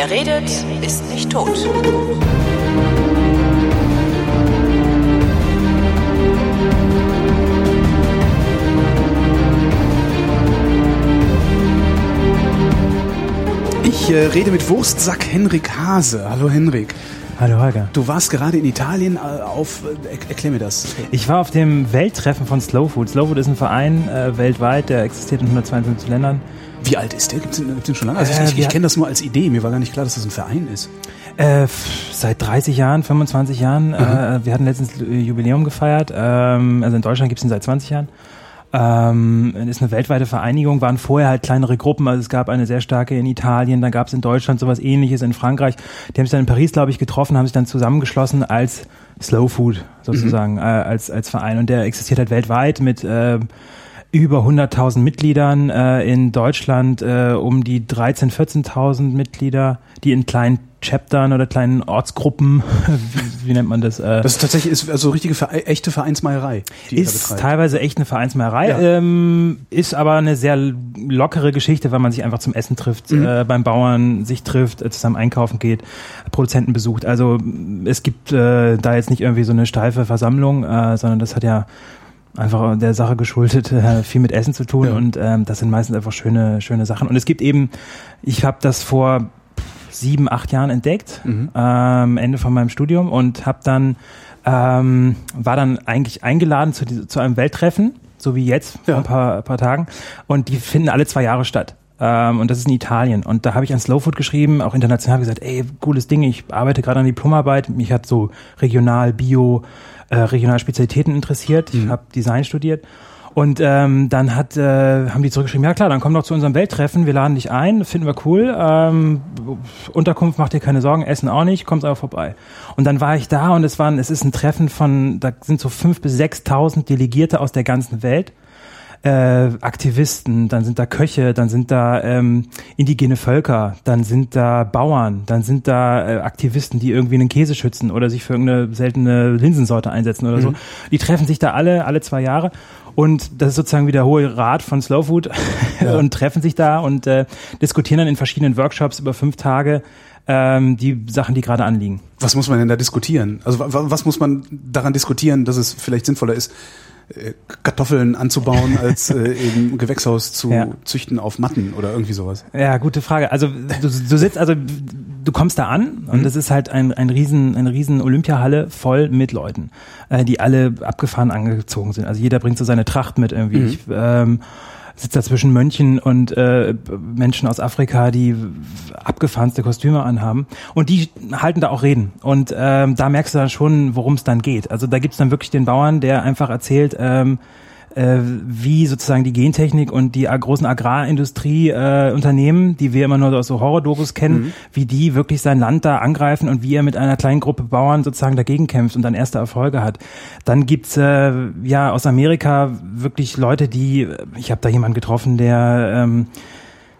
Wer redet, ist nicht tot. Ich äh, rede mit Wurstsack Henrik Hase. Hallo Henrik. Hallo Holger. Du warst gerade in Italien äh, auf, äh, er- erklär mir das. Ich war auf dem Welttreffen von Slow Food. Slow Food ist ein Verein äh, weltweit, der existiert in 152 Ländern. Wie alt ist der? Gibt's den, gibt's den schon lange? Also Äh, ich, ich, kenne das nur als Idee. Mir war gar nicht klar, dass das ein Verein ist. Äh, seit 30 Jahren, 25 Jahren. Äh, wir hatten letztens Jubiläum gefeiert. Ähm, also in Deutschland gibt es ihn seit 20 Jahren. Ähm, ist eine weltweite Vereinigung, waren vorher halt kleinere Gruppen, also es gab eine sehr starke in Italien, dann gab es in Deutschland sowas ähnliches, in Frankreich. Die haben sich dann in Paris, glaube ich, getroffen, haben sich dann zusammengeschlossen als Slow Food sozusagen, äh, als, als Verein. Und der existiert halt weltweit mit äh, über 100.000 Mitgliedern, äh, in Deutschland äh, um die 13.000, 14.000 Mitglieder, die in kleinen Chaptern oder kleinen Ortsgruppen, wie, wie nennt man das? Äh, Das ist tatsächlich ist also richtige echte Vereinsmeierei. Ist teilweise echt eine Vereinsmeierei, Ja. ähm, ist aber eine sehr lockere Geschichte, weil man sich einfach zum Essen trifft, Mhm. äh, beim Bauern sich trifft, äh, zusammen einkaufen geht, Produzenten besucht. Also es gibt äh, da jetzt nicht irgendwie so eine steife Versammlung, äh, sondern das hat ja einfach der Sache geschuldet, äh, viel mit Essen zu tun Ja. und ähm, das sind meistens einfach schöne, schöne Sachen. Und es gibt eben, ich habe das vor sieben, acht Jahren entdeckt, Mhm. ähm, Ende von meinem Studium und habe dann ähm, war dann eigentlich eingeladen zu, zu einem Welttreffen, so wie jetzt vor Ja. ein paar, paar Tagen und die finden alle zwei Jahre statt. Ähm, und das ist in Italien. Und da habe ich an Slow Food geschrieben, auch international gesagt, ey, cooles Ding, ich arbeite gerade an Diplomarbeit, mich hat so regional, bio, äh, regional Spezialitäten interessiert. Ich habe Design studiert. Und ähm, dann hat, äh, haben die zurückgeschrieben, ja klar, dann komm doch zu unserem Welttreffen, wir laden dich ein, finden wir cool. Ähm, Unterkunft macht dir keine Sorgen, Essen auch nicht, kommst aber vorbei. Und dann war ich da und es waren, es ist ein Treffen von, da sind so fünf bis sechstausend Delegierte aus der ganzen Welt. Äh, Aktivisten, dann sind da Köche, dann sind da ähm, indigene Völker, dann sind da Bauern, dann sind da äh, Aktivisten, die irgendwie einen Käse schützen oder sich für irgendeine seltene Linsensorte einsetzen oder so. Die treffen sich da alle, alle zwei Jahre und das ist sozusagen wie der hohe Rat von Slow Food und treffen sich da und äh, diskutieren dann in verschiedenen Workshops über fünf Tage ähm, die Sachen, die gerade anliegen. Was muss man denn da diskutieren? Also wa- wa- was muss man daran diskutieren, dass es vielleicht sinnvoller ist, Kartoffeln anzubauen, als äh, im Gewächshaus zu Ja. züchten auf Matten oder irgendwie sowas? Ja, gute Frage. Also du, du sitzt, also du kommst da an und das ist halt ein, ein riesen, eine riesen Olympiahalle voll mit Leuten, äh, die alle abgefahren angezogen sind. Also jeder bringt so seine Tracht mit irgendwie. Ich, ähm, sitze da zwischen Mönchen und äh, Menschen aus Afrika, die abgefahrenste Kostüme anhaben. Und die halten da auch Reden. Und ähm, da merkst du dann schon, worum es dann geht. Also da gibt's dann wirklich den Bauern, der einfach erzählt, ähm, äh, wie sozusagen die Gentechnik und die großen Agrarindustrie äh, die wir immer nur aus so Horror-Dokus kennen, wie die wirklich sein Land da angreifen und wie er mit einer kleinen Gruppe Bauern sozusagen dagegen kämpft und dann erste Erfolge hat. Dann gibt's äh, ja aus Amerika wirklich Leute, die, ich habe da jemanden getroffen, der ähm,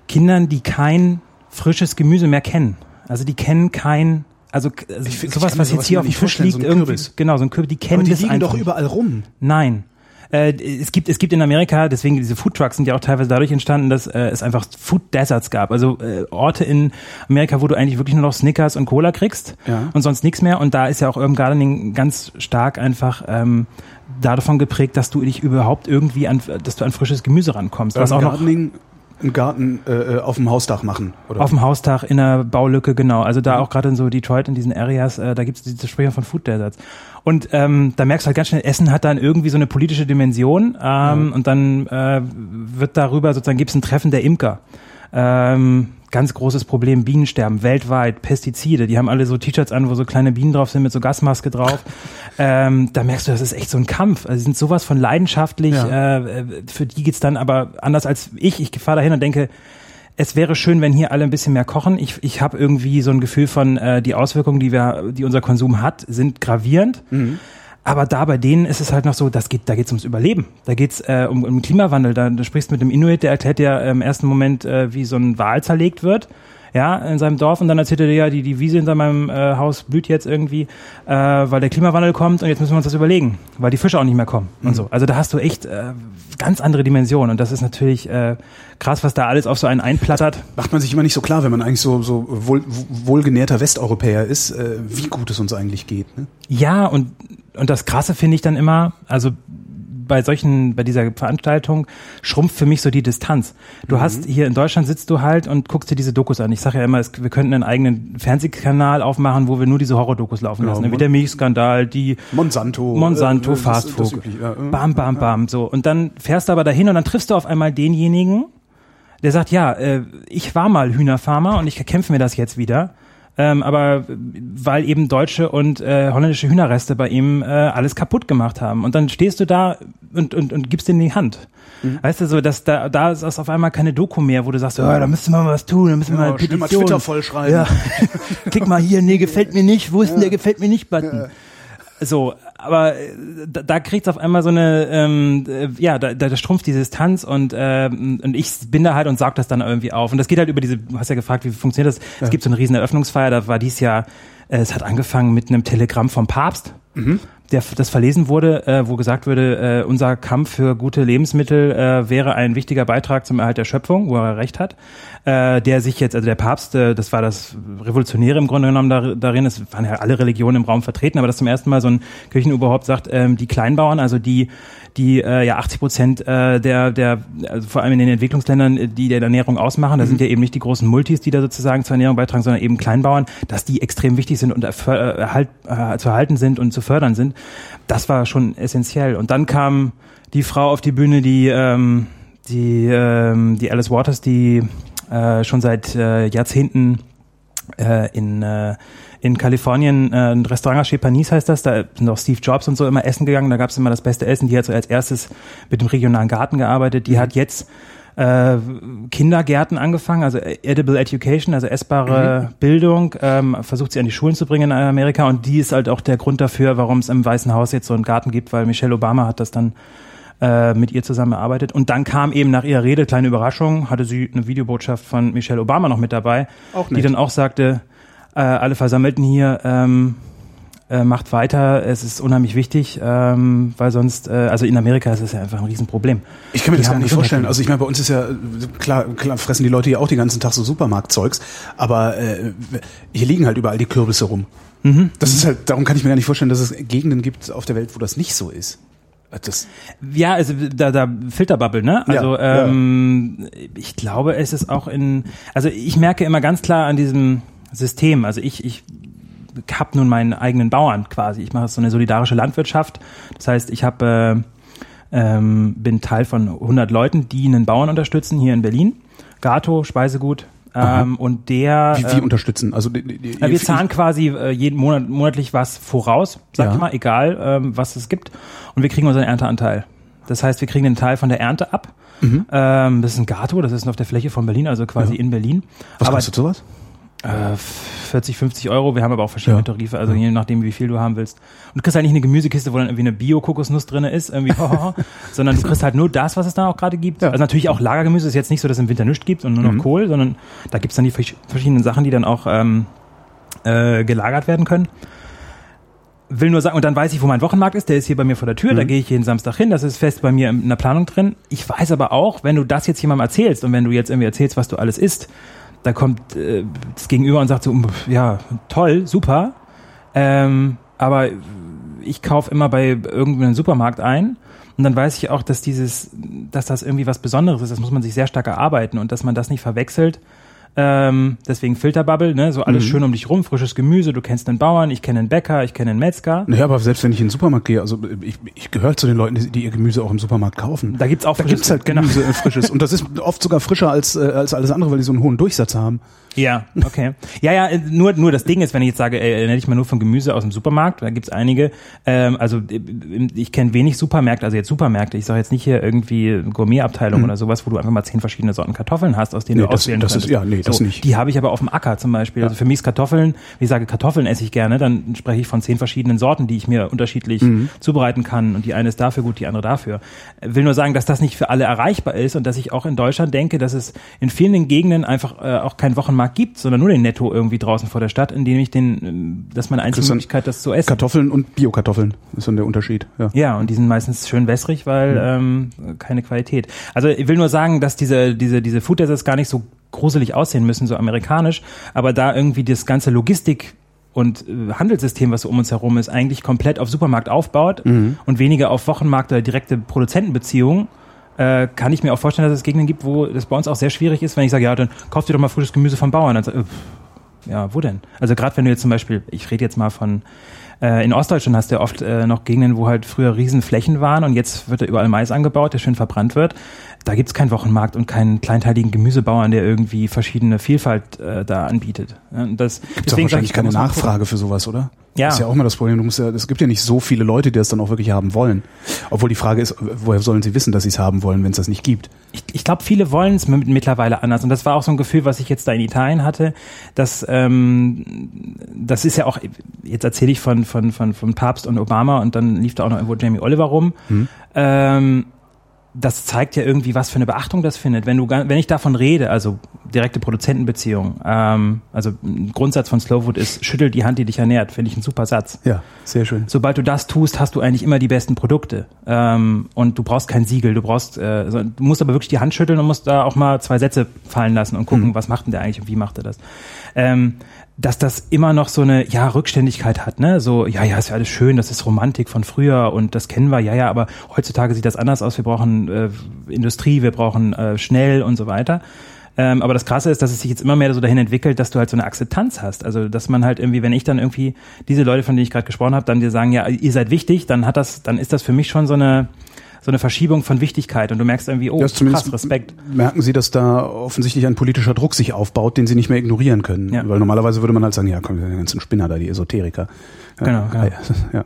Kindern, die kein frisches Gemüse mehr kennen. Also die kennen kein also also Ich sowas, was jetzt hier auf dem Tisch liegt, so irgendwie, genau, so ein Kürbis, die kennen Aber die das liegen einfach doch überall rum. Nein. Äh, es gibt es gibt in Amerika, deswegen diese Food Trucks sind ja auch teilweise dadurch entstanden, dass äh, es einfach Food Deserts gab. Also äh, Orte in Amerika, wo du eigentlich wirklich nur noch Snickers und Cola kriegst Ja. und sonst nichts mehr. Und da ist ja auch Urban Gardening ganz stark einfach ähm, davon geprägt, dass du dich überhaupt irgendwie an, dass du an frisches Gemüse rankommst. Was auch noch Gardening, einen Garten äh, auf dem Hausdach machen. Oder? auf dem Haustag in einer Baulücke, genau. Also da auch gerade in so Detroit, in diesen Areas, äh, da gibt es diese Sprecher von Food Deserts. Und ähm, da merkst du halt ganz schnell, Essen hat dann irgendwie so eine politische Dimension ähm, und dann äh, wird darüber sozusagen, gibt es ein Treffen der Imker. Ähm, ganz großes Problem, Bienensterben weltweit, Pestizide, die haben alle so T-Shirts an, wo so kleine Bienen drauf sind mit so Gasmaske drauf. ähm, da merkst du, das ist echt so ein Kampf. Also die sind sowas von leidenschaftlich, Ja. äh, für die geht's dann aber anders als ich. Ich fahre dahin und denke, es wäre schön, wenn hier alle ein bisschen mehr kochen. Ich, ich habe irgendwie so ein Gefühl von, äh, die Auswirkungen, die wir, die unser Konsum hat, sind gravierend. Aber da bei denen ist es halt noch so, das geht, da geht's ums Überleben. Da geht's äh, um, um Klimawandel. Da, du sprichst mit einem Inuit, der erklärt dir im ersten Moment, äh, wie so ein Wal zerlegt wird ja, in seinem Dorf und dann erzählt er dir, ja, die, die Wiese hinter meinem äh, Haus blüht jetzt irgendwie, äh, weil der Klimawandel kommt und jetzt müssen wir uns das überlegen, weil die Fische auch nicht mehr kommen und so. Also da hast du echt äh, ganz andere Dimensionen und das ist natürlich äh, krass, was da alles auf so einen einplattert. Macht man sich immer nicht so klar, wenn man eigentlich so, so wohl, wohlgenährter Westeuropäer ist, äh, wie gut es uns eigentlich geht. Ne? Ja, und, und das Krasse finde ich dann immer, also bei solchen, bei dieser Veranstaltung schrumpft für mich so die Distanz. Du mhm. hast hier in Deutschland sitzt du halt und guckst dir diese Dokus an. Ich sage ja immer, es, wir könnten einen eigenen Fernsehkanal aufmachen, wo wir nur diese Horror-Dokus laufen lassen. Ja, Wie der Milchskandal, die Monsanto, Monsanto, äh, Fast Food. Ja, äh, bam, bam, bam. So. Und dann fährst du aber dahin und dann triffst du auf einmal denjenigen, der sagt, ja, äh, ich war mal Hühnerfarmer und ich kämpfe mir das jetzt wieder ähm, aber weil eben deutsche und äh, holländische Hühnerreste bei ihm äh, alles kaputt gemacht haben. Und dann stehst du da und, und, und gibst ihm die Hand. Mhm. Weißt du, so, dass da, da ist auf einmal keine Doku mehr, wo du sagst, oh, da müssen wir mal was tun, da müssen wir ja, mal Petition. Mal Twitter vollschreiben. Ja. Klick mal hier, nee, gefällt mir nicht, wo ist denn der gefällt mir nicht Button? Ja. So, aber äh, da, da kriegt's auf einmal so eine, ähm, äh, ja, da, da schrumpft die Distanz und, ähm, und ich bin da halt und saug das dann irgendwie auf. Und das geht halt über diese, du hast ja gefragt, wie funktioniert das? Ja. Es gibt so eine riesen Eröffnungsfeier, da war dies Jahr, äh, es hat angefangen mit einem Telegramm vom Papst. Mhm der, das verlesen wurde, äh, wo gesagt würde, äh, unser Kampf für gute Lebensmittel äh, wäre ein wichtiger Beitrag zum Erhalt der Schöpfung, wo er recht hat, äh, der sich jetzt, also der Papst, äh, das war das Revolutionäre im Grunde genommen dar, darin, es waren ja alle Religionen im Raum vertreten, aber dass zum ersten Mal so ein Kirchenüberhaupt sagt, ähm, die Kleinbauern, also die die äh, ja 80 Prozent äh, der, der also vor allem in den Entwicklungsländern, äh, die der Ernährung ausmachen, da mhm. sind ja eben nicht die großen Multis, die da sozusagen zur Ernährung beitragen, sondern eben Kleinbauern, dass die extrem wichtig sind und äh, erhalt, äh, zu erhalten sind und zu fördern sind. Das war schon essentiell. Und dann kam die Frau auf die Bühne, die ähm, die ähm, die Alice Waters, die äh, schon seit äh, Jahrzehnten äh, in äh, in Kalifornien äh, ein Restaurant chez Panis heißt das, da sind auch Steve Jobs und so immer essen gegangen, da gab es immer das beste Essen, die hat so als erstes mit dem regionalen Garten gearbeitet, die mhm. hat jetzt äh, Kindergärten angefangen, also Edible Education, also essbare mhm. Bildung, ähm, versucht sie an die Schulen zu bringen in Amerika und die ist halt auch der Grund dafür, warum es im Weißen Haus jetzt so einen Garten gibt, weil Michelle Obama hat das dann äh, mit ihr zusammengearbeitet. Und dann kam eben nach ihrer Rede, kleine Überraschung, hatte sie eine Videobotschaft von Michelle Obama noch mit dabei, die dann auch sagte, äh, alle Versammelten hier, ähm, äh, macht weiter, es ist unheimlich wichtig, ähm, weil sonst, äh, also in Amerika ist es ja einfach ein Riesenproblem. Ich kann mir die das gar nicht vorstellen. Also ich meine, bei uns ist ja, klar, klar fressen die Leute ja auch den ganzen Tag so Supermarktzeugs, aber äh, hier liegen halt überall die Kürbisse rum. Mhm. Das ist halt, darum kann ich mir gar nicht vorstellen, dass es Gegenden gibt auf der Welt, wo das nicht so ist. Das ja, also da, da Filterbubble, ne? Also ja, ähm, ja. ich glaube, es ist auch in, also ich merke immer ganz klar an diesem System. Also ich, ich habe nun meinen eigenen Bauern quasi. Ich mache so eine solidarische Landwirtschaft. Das heißt, ich habe äh, ähm, bin Teil von 100 Leuten, die einen Bauern unterstützen hier in Berlin. Gato, Speisegut. Ähm, und der wie, wie ähm, unterstützen also die, die, die, wir zahlen quasi äh, jeden Monat monatlich was voraus sag ja. ich mal egal ähm, was es gibt und wir kriegen unseren Ernteanteil das heißt wir kriegen den Teil von der Ernte ab mhm. ähm, das ist ein Gato das ist auf der Fläche von Berlin also quasi ja. in Berlin was Aber, kostet sowas 40, äh, 50 Euro. Wir haben aber auch verschiedene ja. Tarife, also je nachdem, wie viel du haben willst. Und du kriegst halt nicht eine Gemüsekiste, wo dann irgendwie eine Bio-Kokosnuss drinne ist, irgendwie, sondern du kriegst halt nur das, was es da auch gerade gibt. Ja. Also natürlich auch Lagergemüse ist jetzt nicht so, dass es im Winter nichts gibt und nur noch mhm. Kohl, sondern da gibt's dann die verschiedenen Sachen, die dann auch ähm, äh, gelagert werden können. Will nur sagen, und dann weiß ich, wo mein Wochenmarkt ist, der ist hier bei mir vor der Tür, mhm. da gehe ich jeden Samstag hin, das ist fest bei mir in der Planung drin. Ich weiß aber auch, wenn du das jetzt jemandem erzählst und wenn du jetzt irgendwie erzählst, was du alles isst, da kommt äh, das Gegenüber und sagt so, ja, toll, super, ähm, aber ich kaufe immer bei irgendeinem Supermarkt ein und dann weiß ich auch, dass dieses, dass das irgendwie was Besonderes ist, das muss man sich sehr stark erarbeiten und dass man das nicht verwechselt ähm, deswegen Filterbubble, ne? so alles mhm. schön um dich rum, frisches Gemüse, du kennst den Bauern, ich kenne den Bäcker, ich kenne den Metzger. Naja, aber selbst wenn ich in den Supermarkt gehe, also ich, ich gehöre zu den Leuten, die, die, ihr Gemüse auch im Supermarkt kaufen. Da gibt's auch da frisches, gibt's halt. Gemüse, genau. frisches. Und das ist oft sogar frischer als, äh, als alles andere, weil die so einen hohen Durchsatz haben. Ja, okay. Ja, ja, nur, nur das Ding ist, wenn ich jetzt sage, erinnere dich mal nur von Gemüse aus dem Supermarkt, da gibt's einige, ähm, also ich kenne wenig Supermärkte, also jetzt Supermärkte, ich sage jetzt nicht hier irgendwie Gourmetabteilung mhm. oder sowas, wo du einfach mal zehn verschiedene Sorten Kartoffeln hast, aus denen nee, du auswählen das, das ist, Ja, nee, das nicht. Die habe ich aber auf dem Acker zum Beispiel. Also für mich ist Kartoffeln, wie ich sage, Kartoffeln esse ich gerne, dann spreche ich von zehn verschiedenen Sorten, die ich mir unterschiedlich Mhm. zubereiten kann und die eine ist dafür gut, die andere dafür. Äh, Will nur sagen, dass das nicht für alle erreichbar ist und dass ich auch in Deutschland denke, dass es in vielen Gegenden einfach äh, auch keinen Wochenmarkt gibt, sondern nur den Netto irgendwie draußen vor der Stadt, in dem ich den, ähm, das ist meine einzige Möglichkeit, das zu essen. Kartoffeln und Biokartoffeln ist dann der Unterschied. Ja. Ja, und die sind meistens schön wässrig, weil ähm, keine Qualität. Also ich will nur sagen, dass diese, diese, diese Food Deserts gar nicht so gruselig aussehen müssen, so amerikanisch, aber da irgendwie das ganze Logistik und äh, Handelssystem, was so um uns herum ist, eigentlich komplett auf Supermarkt aufbaut und weniger auf Wochenmarkt oder direkte Produzentenbeziehungen, äh, kann ich mir auch vorstellen, dass es Gegenden gibt, wo das bei uns auch sehr schwierig ist, wenn ich sage, ja, dann kauft ihr doch mal frisches Gemüse vom Bauern. Dann ich, äh, ja, wo denn? Also gerade wenn du jetzt zum Beispiel, ich rede jetzt mal von äh, in Ostdeutschland hast du ja oft äh, noch Gegenden, wo halt früher Riesenflächen waren und jetzt wird da überall Mais angebaut, der schön verbrannt wird. Da gibt's keinen Wochenmarkt und keinen kleinteiligen Gemüsebauern, der irgendwie verschiedene Vielfalt äh, da anbietet. Das, sag wahrscheinlich ich, keine. Nachfrage für sowas, oder? Ja. Das ist ja auch immer das Problem. Du musst ja, es gibt ja nicht so viele Leute, die das dann auch wirklich haben wollen. Obwohl die Frage ist, woher sollen sie wissen, dass sie es haben wollen, wenn es das nicht gibt? ich, ich glaube, viele wollen es mittlerweile anders. Und das war auch so ein Gefühl, was ich jetzt da in Italien hatte. Dass, ähm, das ist ja auch, jetzt erzähle ich von, von, von, von Papst und Obama und dann lief da auch noch irgendwo Jamie Oliver rum. Ähm, das zeigt ja irgendwie, was für eine Beachtung das findet. Wenn du, wenn ich davon rede, also direkte Produzentenbeziehung, ähm, also ein Grundsatz von Slowfood ist, schüttel die Hand, die dich ernährt, finde ich ein super Satz Ja, sehr schön. sobald du das tust, hast du eigentlich immer die besten Produkte. Ähm, und du brauchst kein Siegel, du brauchst, äh, du musst aber wirklich die Hand schütteln und musst da auch mal zwei Sätze fallen lassen und gucken, was macht denn der eigentlich und wie macht er das. Ähm, dass das immer noch so eine, ja, Rückständigkeit hat, ne? So, ja, ja, ist ja alles schön, das ist Romantik von früher und das kennen wir, ja, ja, aber heutzutage sieht das anders aus. Wir brauchen äh, Industrie, wir brauchen äh, schnell und so weiter. Ähm, aber das Krasse ist, dass es sich jetzt immer mehr so dahin entwickelt, dass du halt so eine Akzeptanz hast. Also, dass man halt irgendwie, wenn ich dann irgendwie diese Leute, von denen ich gerade gesprochen habe, dann dir sagen, ja, ihr seid wichtig, dann hat das, dann ist das für mich schon so eine so eine Verschiebung von Wichtigkeit und du merkst irgendwie, oh, Ja, krass, Respekt. merken Sie, dass da offensichtlich ein politischer Druck sich aufbaut, den Sie nicht mehr ignorieren können. Ja. Weil normalerweise würde man halt sagen, ja, komm, die ganzen Spinner da, die Esoteriker. Genau, genau. Ja, ja.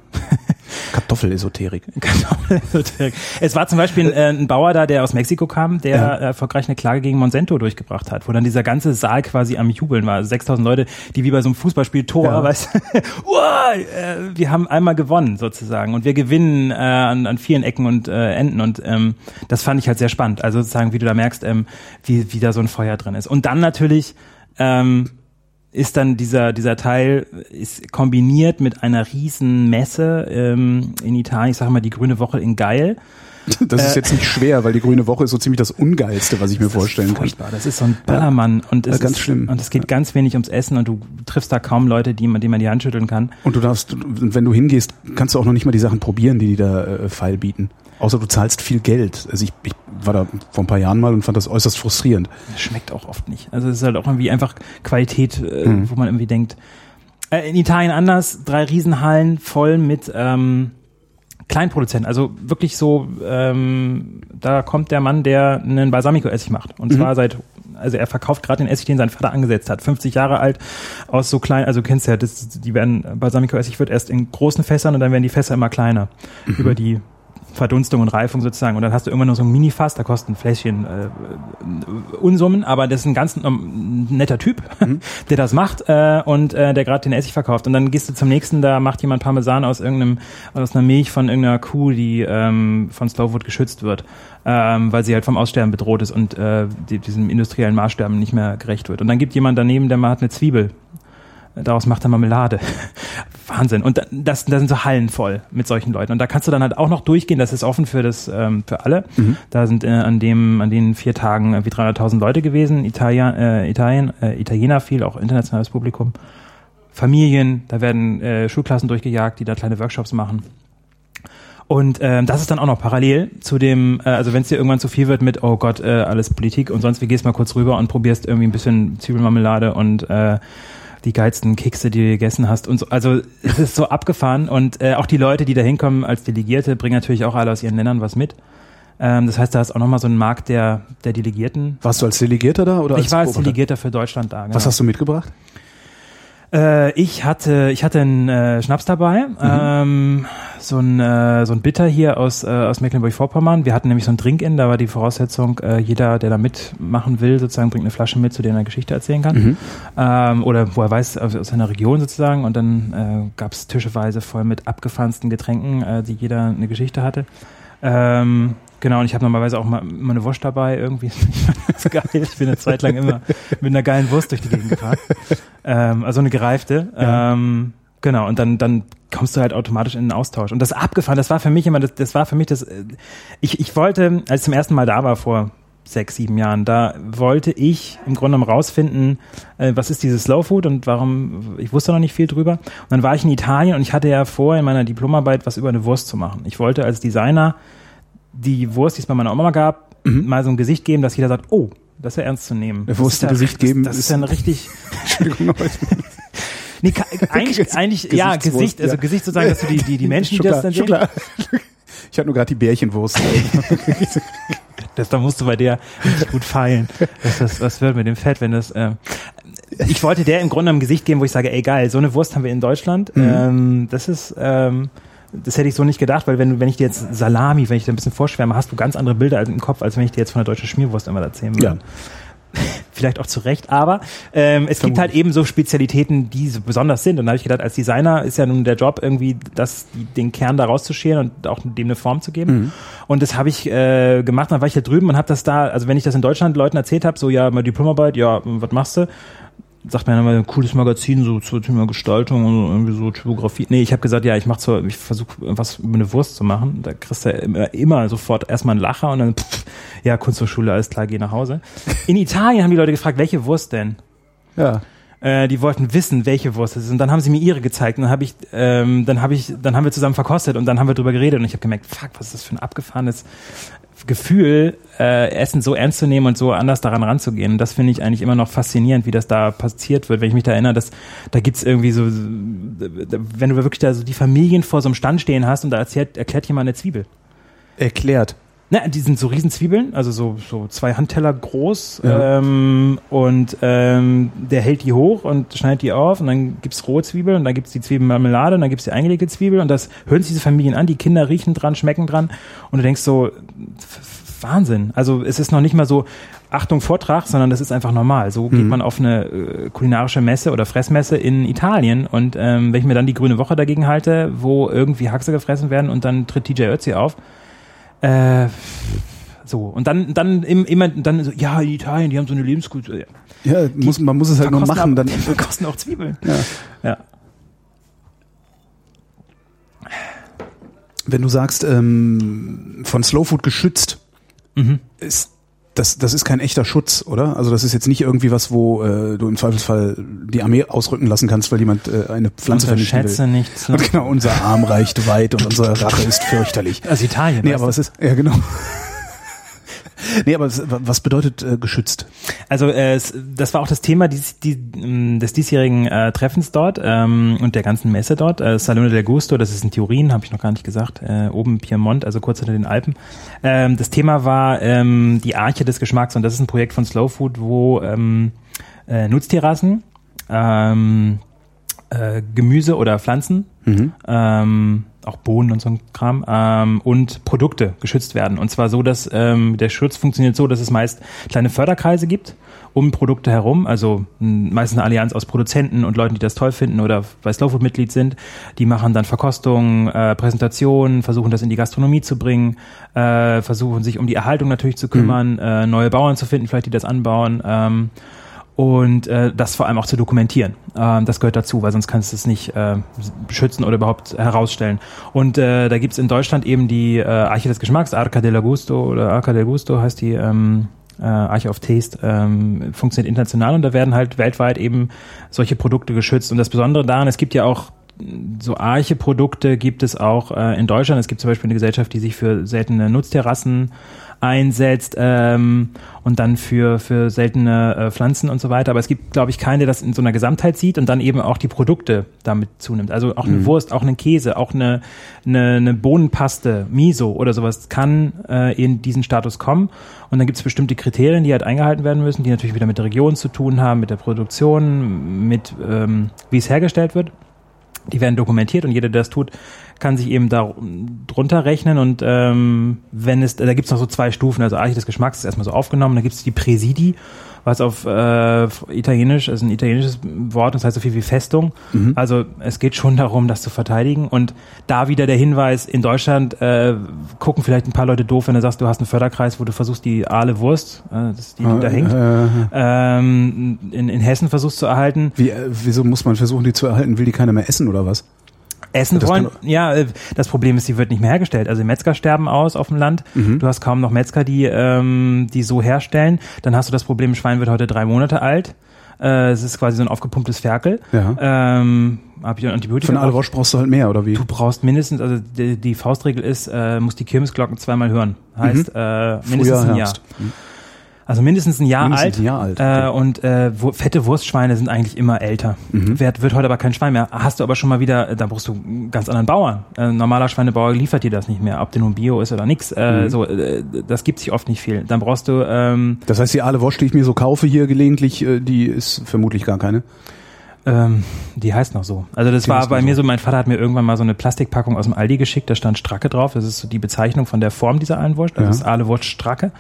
Kartoffelesoterik. Kartoffelesoterik. es war zum Beispiel ein, äh, ein Bauer da, der aus Mexiko kam, der Ja. äh, erfolgreich eine Klage gegen Monsanto durchgebracht hat, wo dann dieser ganze Saal quasi am Jubeln war. Also 6000 Leute, die wie bei so einem Fußballspiel Tor, Ja. weißt du, äh, wir haben einmal gewonnen sozusagen und wir gewinnen äh, an, an vielen Ecken und äh, Enden und ähm, das fand ich halt sehr spannend. Also sozusagen, wie du da merkst, ähm, wie, wie da so ein Feuer drin ist. Und dann natürlich ähm, ist dann dieser, dieser Teil ist kombiniert mit einer riesen Messe ähm, in Italien, ich sage mal die Grüne Woche in Geil. Das ist jetzt nicht schwer, weil die Grüne Woche ist so ziemlich das Ungeilste, was ich mir vorstellen kann. Furchtbar. Das ist so ein Ballermann und es Ja, ganz ist, schlimm. und es geht ganz wenig ums Essen und du triffst da kaum Leute, die man, denen man die Hand schütteln kann. Und du darfst, wenn du hingehst, kannst du auch noch nicht mal die Sachen probieren, die die da äh, feil bieten. Außer du zahlst viel Geld. Also ich, ich war da vor ein paar Jahren mal und fand das äußerst frustrierend. Das schmeckt auch oft nicht. Also es ist halt auch irgendwie einfach Qualität, äh, Mhm. wo man irgendwie denkt. Äh, in Italien anders, drei Riesenhallen voll mit ähm, Kleinproduzenten. Also wirklich so, ähm, da kommt der Mann, der einen Balsamico-Essig macht. Und zwar seit, also er verkauft gerade den Essig, den sein Vater angesetzt hat. 50 Jahre alt, aus so klein, also du kennst ja, das, die werden, Balsamico-Essig wird erst in großen Fässern und dann werden die Fässer immer kleiner. Über die Verdunstung und Reifung sozusagen. Und dann hast du immer nur so ein Mini-Fass, da kostet ein Fläschchen äh, Unsummen, aber das ist ein ganz ähm, netter Typ, der das macht äh, und äh, der gerade den Essig verkauft. Und dann gehst du zum nächsten, da macht jemand Parmesan aus irgendeinem, aus einer Milch von irgendeiner Kuh, die ähm, von Slowwood geschützt wird, ähm, weil sie halt vom Aussterben bedroht ist und äh, die, diesem industriellen Maßsterben nicht mehr gerecht wird. Und dann gibt jemand daneben, der hat eine Zwiebel. Daraus macht er Marmelade. Wahnsinn. Und da- das, da sind so Hallen voll mit solchen Leuten. Und da kannst du dann halt auch noch durchgehen. Das ist offen für das, ähm, für alle. Da sind äh, an dem, an den vier Tagen äh, wie 300.000 Leute gewesen. Italien, äh, Italien, äh, Italiener viel, auch internationales Publikum. Familien, da werden äh, Schulklassen durchgejagt, die da kleine Workshops machen. Und ähm, das ist dann auch noch parallel zu dem, äh, also wenn es dir irgendwann zu viel wird mit, oh Gott, äh, alles Politik und sonst wie gehst mal kurz rüber und probierst irgendwie ein bisschen Zwiebelmarmelade und äh, die geilsten Kekse, die du gegessen hast und so. Also es ist so abgefahren und äh, auch die Leute, die da hinkommen als Delegierte, bringen natürlich auch alle aus ihren Ländern was mit. Ähm, das heißt, da ist auch nochmal so ein Markt der, der Delegierten. Warst du als Delegierter da oder als Ich war als? Delegierter für Deutschland da. Genau. Was hast du mitgebracht? Äh, ich hatte, ich hatte einen äh, Schnaps dabei, Mhm. ähm, so ein äh, so ein Bitter hier aus äh, aus Mecklenburg-Vorpommern. Wir hatten nämlich so ein Drink-In, da war die Voraussetzung, äh, jeder, der da mitmachen will, sozusagen bringt eine Flasche mit, zu der er eine Geschichte erzählen kann, Mhm. ähm, oder wo er weiß aus, aus seiner Region sozusagen. Und dann äh, gab es tischeweise voll mit abgefahrensten Getränken, äh, die jeder eine Geschichte hatte. Ähm, Genau, und ich habe normalerweise auch mal, immer eine Wurst dabei irgendwie. Ich fand das geil. Ich bin eine Zeit lang immer mit einer geilen Wurst durch die Gegend gefahren. Ähm, also eine gereifte. Ja. Ähm, genau, und dann, dann kommst du halt automatisch in den Austausch. Und das abgefahren, das war für mich immer, das, das war für mich das, äh, ich, ich wollte, als ich zum ersten Mal da war vor sechs, sieben Jahren, da wollte ich im Grunde genommen rausfinden, äh, was ist dieses Slow Food und warum, ich wusste noch nicht viel drüber. Und dann war ich in Italien und ich hatte ja vor, in meiner Diplomarbeit was über eine Wurst zu machen. Ich wollte als Designer die Wurst, die es bei meiner Oma gab, mal so ein Gesicht geben, dass jeder sagt, oh, das ist ja ernst zu nehmen. Das Wurst ein Gesicht das, geben Das ist ist- ja ein richtig, Entschuldigung, nee, eigentlich, eigentlich, ja, Gesicht, also ja. Gesicht sozusagen, dass du die, die, die Menschen, die das dann sehen, schon klar. Ich hatte nur gerade die Bärchenwurst. Das, da musst du bei der richtig gut feilen. Das, das, was wird mit dem Fett, wenn das, äh, ich wollte der im Grunde ein Gesicht geben, wo ich sage, ey geil, so eine Wurst haben wir in Deutschland. Mhm. Ähm, das ist, ähm, das hätte ich so nicht gedacht, weil wenn, du- wenn ich dir jetzt Salami, wenn ich dir ein bisschen vorschwärme, hast du ganz andere Bilder im Kopf, als wenn ich dir jetzt von der deutschen Schmierwurst immer erzählen würde. Ja. Vielleicht auch zu Recht, aber ähm, es gibt halt eben so Spezialitäten, die so besonders sind. Und da habe ich gedacht, als Designer ist ja nun der Job irgendwie, das, den Kern da rauszuscheren und auch dem eine Form zu geben. Und das habe ich äh, gemacht. Dann war ich da drüben und habe das da, also wenn ich das in Deutschland Leuten erzählt habe, so ja, mal Diplomarbeit, ja, was machst du? sagt man immer ein cooles Magazin so zum Thema Gestaltung und so, irgendwie so Typografie. Nee, ich habe gesagt, ja, ich mache so, ich versuche was über eine Wurst zu machen. Da kriegst du immer, immer sofort erstmal einen Lacher und dann pff, ja, Kunsthochschule, alles klar, geh nach Hause. In Italien haben die Leute gefragt, welche Wurst denn? Ja. Äh, die wollten wissen, welche Wurst es ist. Und dann haben sie mir ihre gezeigt. Und dann habe ich, ähm, dann habe ich, dann haben wir zusammen verkostet und dann haben wir drüber geredet. Und ich habe gemerkt, fuck, was ist das für ein abgefahrenes Gefühl, äh, Essen so ernst zu nehmen und so anders daran ranzugehen. Und das finde ich eigentlich immer noch faszinierend, wie das da passiert wird. Wenn ich mich da erinnere, dass da gibt's irgendwie so, wenn du wirklich da so die Familien vor so einem Stand stehen hast und da erzählt, erklärt jemand eine Zwiebel. Erklärt. Na, die sind so Riesenzwiebeln, also so, so zwei Handteller groß Ja. ähm, und ähm, der hält die hoch und schneidet die auf und dann gibt's rohe Zwiebeln und dann gibt's die Zwiebelmarmelade und dann gibt's die eingelegte Zwiebel und das hören sich diese Familien an, die Kinder riechen dran, schmecken dran und du denkst so, Wahnsinn. Also es ist noch nicht mal so, Achtung, Vortrag, sondern das ist einfach normal. So geht man auf eine äh, kulinarische Messe oder Fressmesse in Italien und ähm, wenn ich mir dann die Grüne Woche dagegen halte, wo irgendwie Haxe gefressen werden und dann tritt TJ Ötzi auf, äh, so, und dann, dann im, immer, dann so, ja, in Italien, die haben so eine Lebenskultur. Ja. Ja, muss, man muss es halt nur machen. auch- Dann, verkosten auch Zwiebeln. ja. Ja. Wenn du sagst, ähm, von Slow Food geschützt, Mhm. ist das, das ist kein echter Schutz, oder? Also das ist jetzt nicht irgendwie was, wo äh, du im Zweifelsfall die Armee ausrücken lassen kannst, weil jemand äh, eine Pflanze vernichten will. nichts. Und genau, unser Arm reicht weit und unsere Rache ist fürchterlich. Aus Italien. Nee, aber was ist, ja genau. nee, aber was, bedeutet äh, geschützt? Also äh, das war auch das Thema dies, die, mh, des diesjährigen äh, Treffens dort ähm, und der ganzen Messe dort. Äh, Salone del Gusto, das ist in Turin, habe ich noch gar nicht gesagt, äh, oben Piemont, also kurz hinter den Alpen. Ähm, das Thema war ähm, die Arche des Geschmacks und das ist ein Projekt von Slow Food, wo ähm, äh, Nutztierrassen, ähm, äh, Gemüse oder Pflanzen, ähm, auch Bohnen und so ein Kram, ähm, und Produkte geschützt werden. Und zwar so, dass ähm, der Schutz funktioniert so, dass es meist kleine Förderkreise gibt um Produkte herum, also meistens eine Allianz aus Produzenten und Leuten, die das toll finden oder bei Slowfood Mitglied sind. Die machen dann Verkostungen, äh, Präsentationen, versuchen das in die Gastronomie zu bringen, äh, versuchen sich um die Erhaltung natürlich zu kümmern, äh, neue Bauern zu finden, vielleicht die das anbauen. Ähm, und äh, das vor allem auch zu dokumentieren. Ähm, das gehört dazu, weil sonst kannst du es nicht äh, schützen oder überhaupt herausstellen. Und äh, da gibt's in Deutschland eben die äh, Arche des Geschmacks, Arca del Gusto oder Arca del Gusto heißt die ähm, äh, Arche of Taste, ähm, funktioniert international und da werden halt weltweit eben solche Produkte geschützt. Und das Besondere daran, es gibt ja auch so arche Produkte gibt es auch äh, in Deutschland. Es gibt zum Beispiel eine Gesellschaft, die sich für seltene Nutzterrassen einsetzt ähm, und dann für, für seltene äh, Pflanzen und so weiter. Aber es gibt, glaube ich, keinen, der das in so einer Gesamtheit sieht und dann eben auch die Produkte damit zunimmt. Also auch eine Mhm. Wurst, auch einen Käse, auch eine, eine, eine Bohnenpaste, Miso oder sowas kann äh, in diesen Status kommen. Und dann gibt es bestimmte Kriterien, die halt eingehalten werden müssen, die natürlich wieder mit der Region zu tun haben, mit der Produktion, mit ähm, wie es hergestellt wird. Die werden dokumentiert und jeder, der das tut, kann sich eben da drunter rechnen und ähm, wenn es, da gibt es noch so zwei Stufen, also Arche des Geschmacks ist erstmal so aufgenommen, dann gibt es die Präsidi, was auf äh, Italienisch, also ein italienisches Wort, das heißt so viel wie Festung. Also es geht schon darum, das zu verteidigen und da wieder der Hinweis, in Deutschland äh, gucken vielleicht ein paar Leute doof, wenn du sagst, du hast einen Förderkreis, wo du versuchst, die Aale Wurst, äh, das, die da hängt, Äh, ähm, in, in Hessen versuchst zu erhalten. wie, äh, wieso muss man versuchen, die zu erhalten? Will die keiner mehr essen oder was? Essen Das wollen, ja, äh, das Problem ist, sie wird nicht mehr hergestellt. Also Metzger sterben aus auf dem Land. Mhm. Du hast kaum noch Metzger, die, ähm, die so herstellen. Dann hast du das Problem, ein Schwein wird heute drei Monate alt. Äh, es ist quasi so ein aufgepumptes Ferkel. Ja. Ähm, hab ich Antibiotika. Von Aale Wosch brauchst du halt mehr, oder wie? Du brauchst mindestens, also die, die Faustregel ist, äh, muss die Kirmesglocken zweimal hören. Heißt, äh, mindestens Mhm. Frühjahr, ein Jahr. Herbst. Mhm. Also mindestens ein Jahr Mindestens alt. ein Jahr alt, Äh, okay. und äh, wo, fette Wurstschweine sind eigentlich immer älter. Mhm. Wird, wird heute aber kein Schwein mehr. Hast du aber schon mal wieder, äh, da brauchst du einen ganz anderen Bauern. Äh, ein normaler Schweinebauer liefert dir das nicht mehr, ob der nun Bio ist oder nix. Mhm. Äh, so, äh, das gibt sich oft nicht viel. Dann brauchst du ähm, Das heißt, die Aale Wosch, die ich mir so kaufe hier gelegentlich, äh, die ist vermutlich gar keine. Ähm, die heißt noch so. Also das Die war bei mir so. mein Vater hat mir irgendwann mal so eine Plastikpackung aus dem Aldi geschickt, da stand Stracke drauf. Das ist so die Bezeichnung von der Form dieser Aalwurst. Also Ja. das ist Aalewurst Stracke.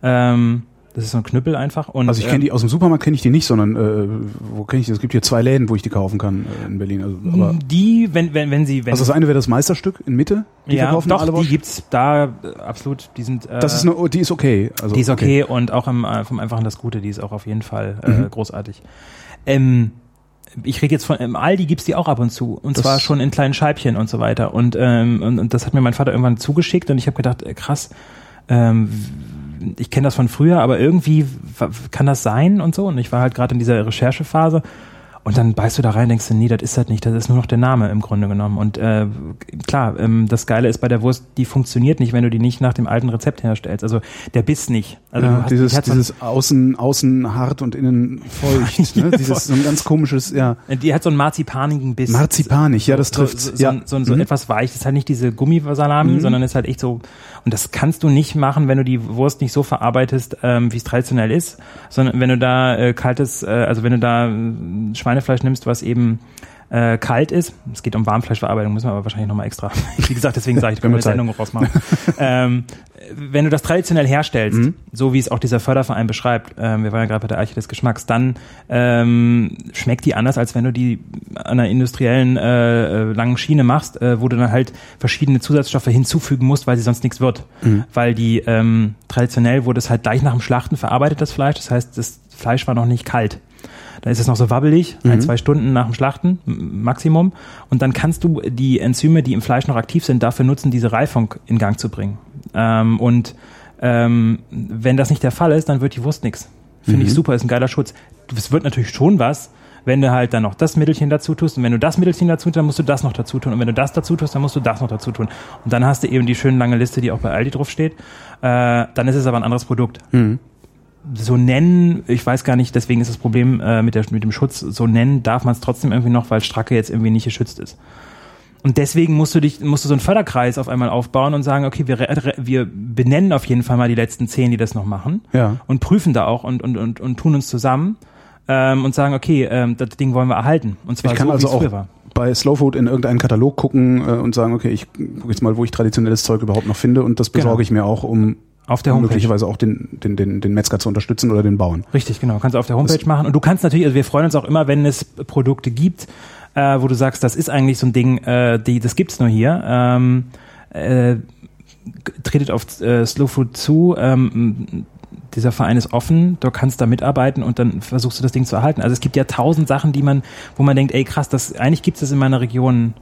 Ähm, das ist so ein Knüppel einfach. Und, Also ich kenne die aus dem Supermarkt kenne ich die nicht, sondern äh, wo kenne ich die? Es gibt hier zwei Läden, wo ich die kaufen kann äh, in Berlin. Also, aber die, wenn, wenn, wenn sie, wenn also das eine wäre das Meisterstück in Mitte. Die ja, verkaufen doch, Aale Wosch. die gibt's da äh, absolut. Die sind, äh, Das ist eine, oh, die ist okay. Also die ist okay, und auch am, äh, vom Einfachen das Gute, die ist auch auf jeden Fall äh, Mhm. großartig. Ähm, ich rede jetzt von im Aldi gibt's die auch ab und zu und Das- zwar schon in kleinen Scheibchen und so weiter und, ähm, und, und das hat mir mein Vater irgendwann zugeschickt und ich habe gedacht äh, krass ähm, ich kenne das von früher aber irgendwie kann das sein und so und ich war halt gerade in dieser Recherchephase und dann beißt du da rein denkst du, nee, das ist halt nicht, das ist nur noch der Name im Grunde genommen. Und äh, klar, ähm, das Geile ist bei der Wurst, die funktioniert nicht, wenn du die nicht nach dem alten Rezept herstellst. Also der Biss nicht. Also ja, hast, dieses, die hat so dieses außen, außen hart und innen feucht. ne? Dieses so ein ganz komisches, ja. Die hat so einen marzipanigen Biss. Marzipanig, ja, das So- trifft. So, so, ja. so, so, so Mhm. etwas weich. Das ist halt nicht diese Gummisalami, sondern ist halt echt so. Und das kannst du nicht machen, wenn du die Wurst nicht so verarbeitest, ähm, wie es traditionell ist, sondern wenn du da äh, kaltes, äh, also wenn du da äh, Schweinefleisch nimmst, was eben äh, kalt ist. Es geht um Warmfleischverarbeitung, müssen wir aber wahrscheinlich nochmal extra. Wie gesagt, deswegen sage ich, können wir eine. Sendung rausmachen. ähm, wenn du das traditionell herstellst, Mhm. so wie es auch dieser Förderverein beschreibt, ähm, wir waren ja gerade bei der Arche des Geschmacks, dann ähm, schmeckt die anders, als wenn du die an einer industriellen äh, äh, langen Schiene machst, äh, wo du dann halt verschiedene Zusatzstoffe hinzufügen musst, weil sie sonst nichts wird. Mhm. Weil die ähm, traditionell wurde es halt gleich nach dem Schlachten verarbeitet, das Fleisch. Das heißt, das Fleisch war noch nicht kalt. Da ist es noch so wabbelig, Mhm. ein, zwei Stunden nach dem Schlachten, Maximum. Und dann kannst du die Enzyme, die im Fleisch noch aktiv sind, dafür nutzen, diese Reifung in Gang zu bringen. Ähm, und ähm, wenn das nicht der Fall ist, dann wird die Wurst nix. Finde ich super, ist ein geiler Schutz. Es wird natürlich schon was, wenn du halt dann noch das Mittelchen dazu tust. Und wenn du das Mittelchen dazu tust, dann musst du das noch dazu tun. Und wenn du das dazu tust, dann musst du das noch dazu tun. Und dann hast du eben die schöne lange Liste, die auch bei Aldi drauf steht. Äh, dann ist es aber ein anderes Produkt Mhm. So nennen, ich weiß gar nicht, deswegen ist das Problem äh, mit, der, mit dem Schutz, so nennen darf man es trotzdem irgendwie noch, weil Stracke jetzt irgendwie nicht geschützt ist. Und deswegen musst du dich, musst du so einen Förderkreis auf einmal aufbauen und sagen, okay, wir, wir benennen auf jeden Fall mal die letzten zehn, die das noch machen Ja. und prüfen da auch und, und, und, und tun uns zusammen ähm, und sagen, okay, ähm, das Ding wollen wir erhalten. Und zwar Ich kann so, also auch war. bei Slow Food in irgendeinen Katalog gucken äh, und sagen, okay, ich gucke jetzt mal, wo ich traditionelles Zeug überhaupt noch finde und das besorge Genau. ich mir auch, um Auf der Homepage. möglicherweise auch den, den, den, den Metzger zu unterstützen oder den Bauern. Richtig, genau. Kannst du auf der Homepage machen. Und du kannst natürlich, also wir freuen uns auch immer, wenn es Produkte gibt, äh, wo du sagst, das ist eigentlich so ein Ding, äh, die, das gibt's nur hier. Ähm, äh, tretet auf äh, Slow Food zu. Ähm, dieser Verein ist offen, du kannst da mitarbeiten und dann versuchst du das Ding zu erhalten. Also es gibt ja tausend Sachen, die man, wo man denkt, ey krass, das eigentlich gibt's das in meiner Region,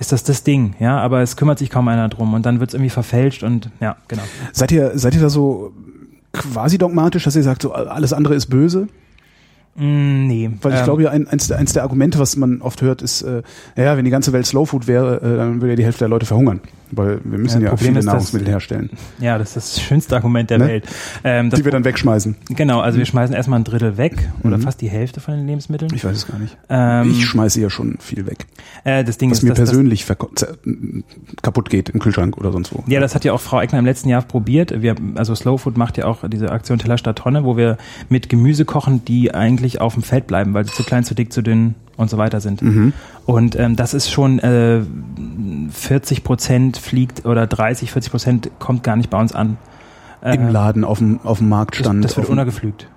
ist das das Ding, ja, aber es kümmert sich kaum einer drum und dann wird's irgendwie verfälscht und ja, genau. Seid ihr, seid ihr da so quasi dogmatisch, dass ihr sagt, so alles andere ist böse? Mm, nee. Weil ich Ähm, glaube ja, ein, eins, der, eins der Argumente, was man oft hört, ist, äh, ja, wenn die ganze Welt Slow Food wäre, äh, dann würde ja die Hälfte der Leute verhungern. Weil wir müssen Ja, ja, viele ist, dass- Nahrungsmittel herstellen, Ja, das ist das schönste Argument der Ne? Welt. Ähm, das die wir dann wegschmeißen. Genau, also wir schmeißen erstmal ein Drittel weg oder Mhm. fast die Hälfte von den Lebensmitteln. Ich weiß es gar nicht. Ähm, ich schmeiße ja schon viel weg. äh, das Ding Was ist, mir dass, persönlich zer- kaputt geht im Kühlschrank oder sonst wo. ja, das hat ja auch Frau Eckner im letzten Jahr probiert. Wir, also Slow Food macht ja auch diese Aktion Teller statt Tonne, wo wir mit Gemüse kochen, die eigentlich auf dem Feld bleiben, weil sie zu klein, zu dick, zu dünn und so weiter sind. Mhm. Und ähm, das ist schon äh, 40 Prozent fliegt oder 30, 40 Prozent kommt gar nicht bei uns an. Im Laden, auf dem, auf dem Marktstand. Das, das wird untergepflügt.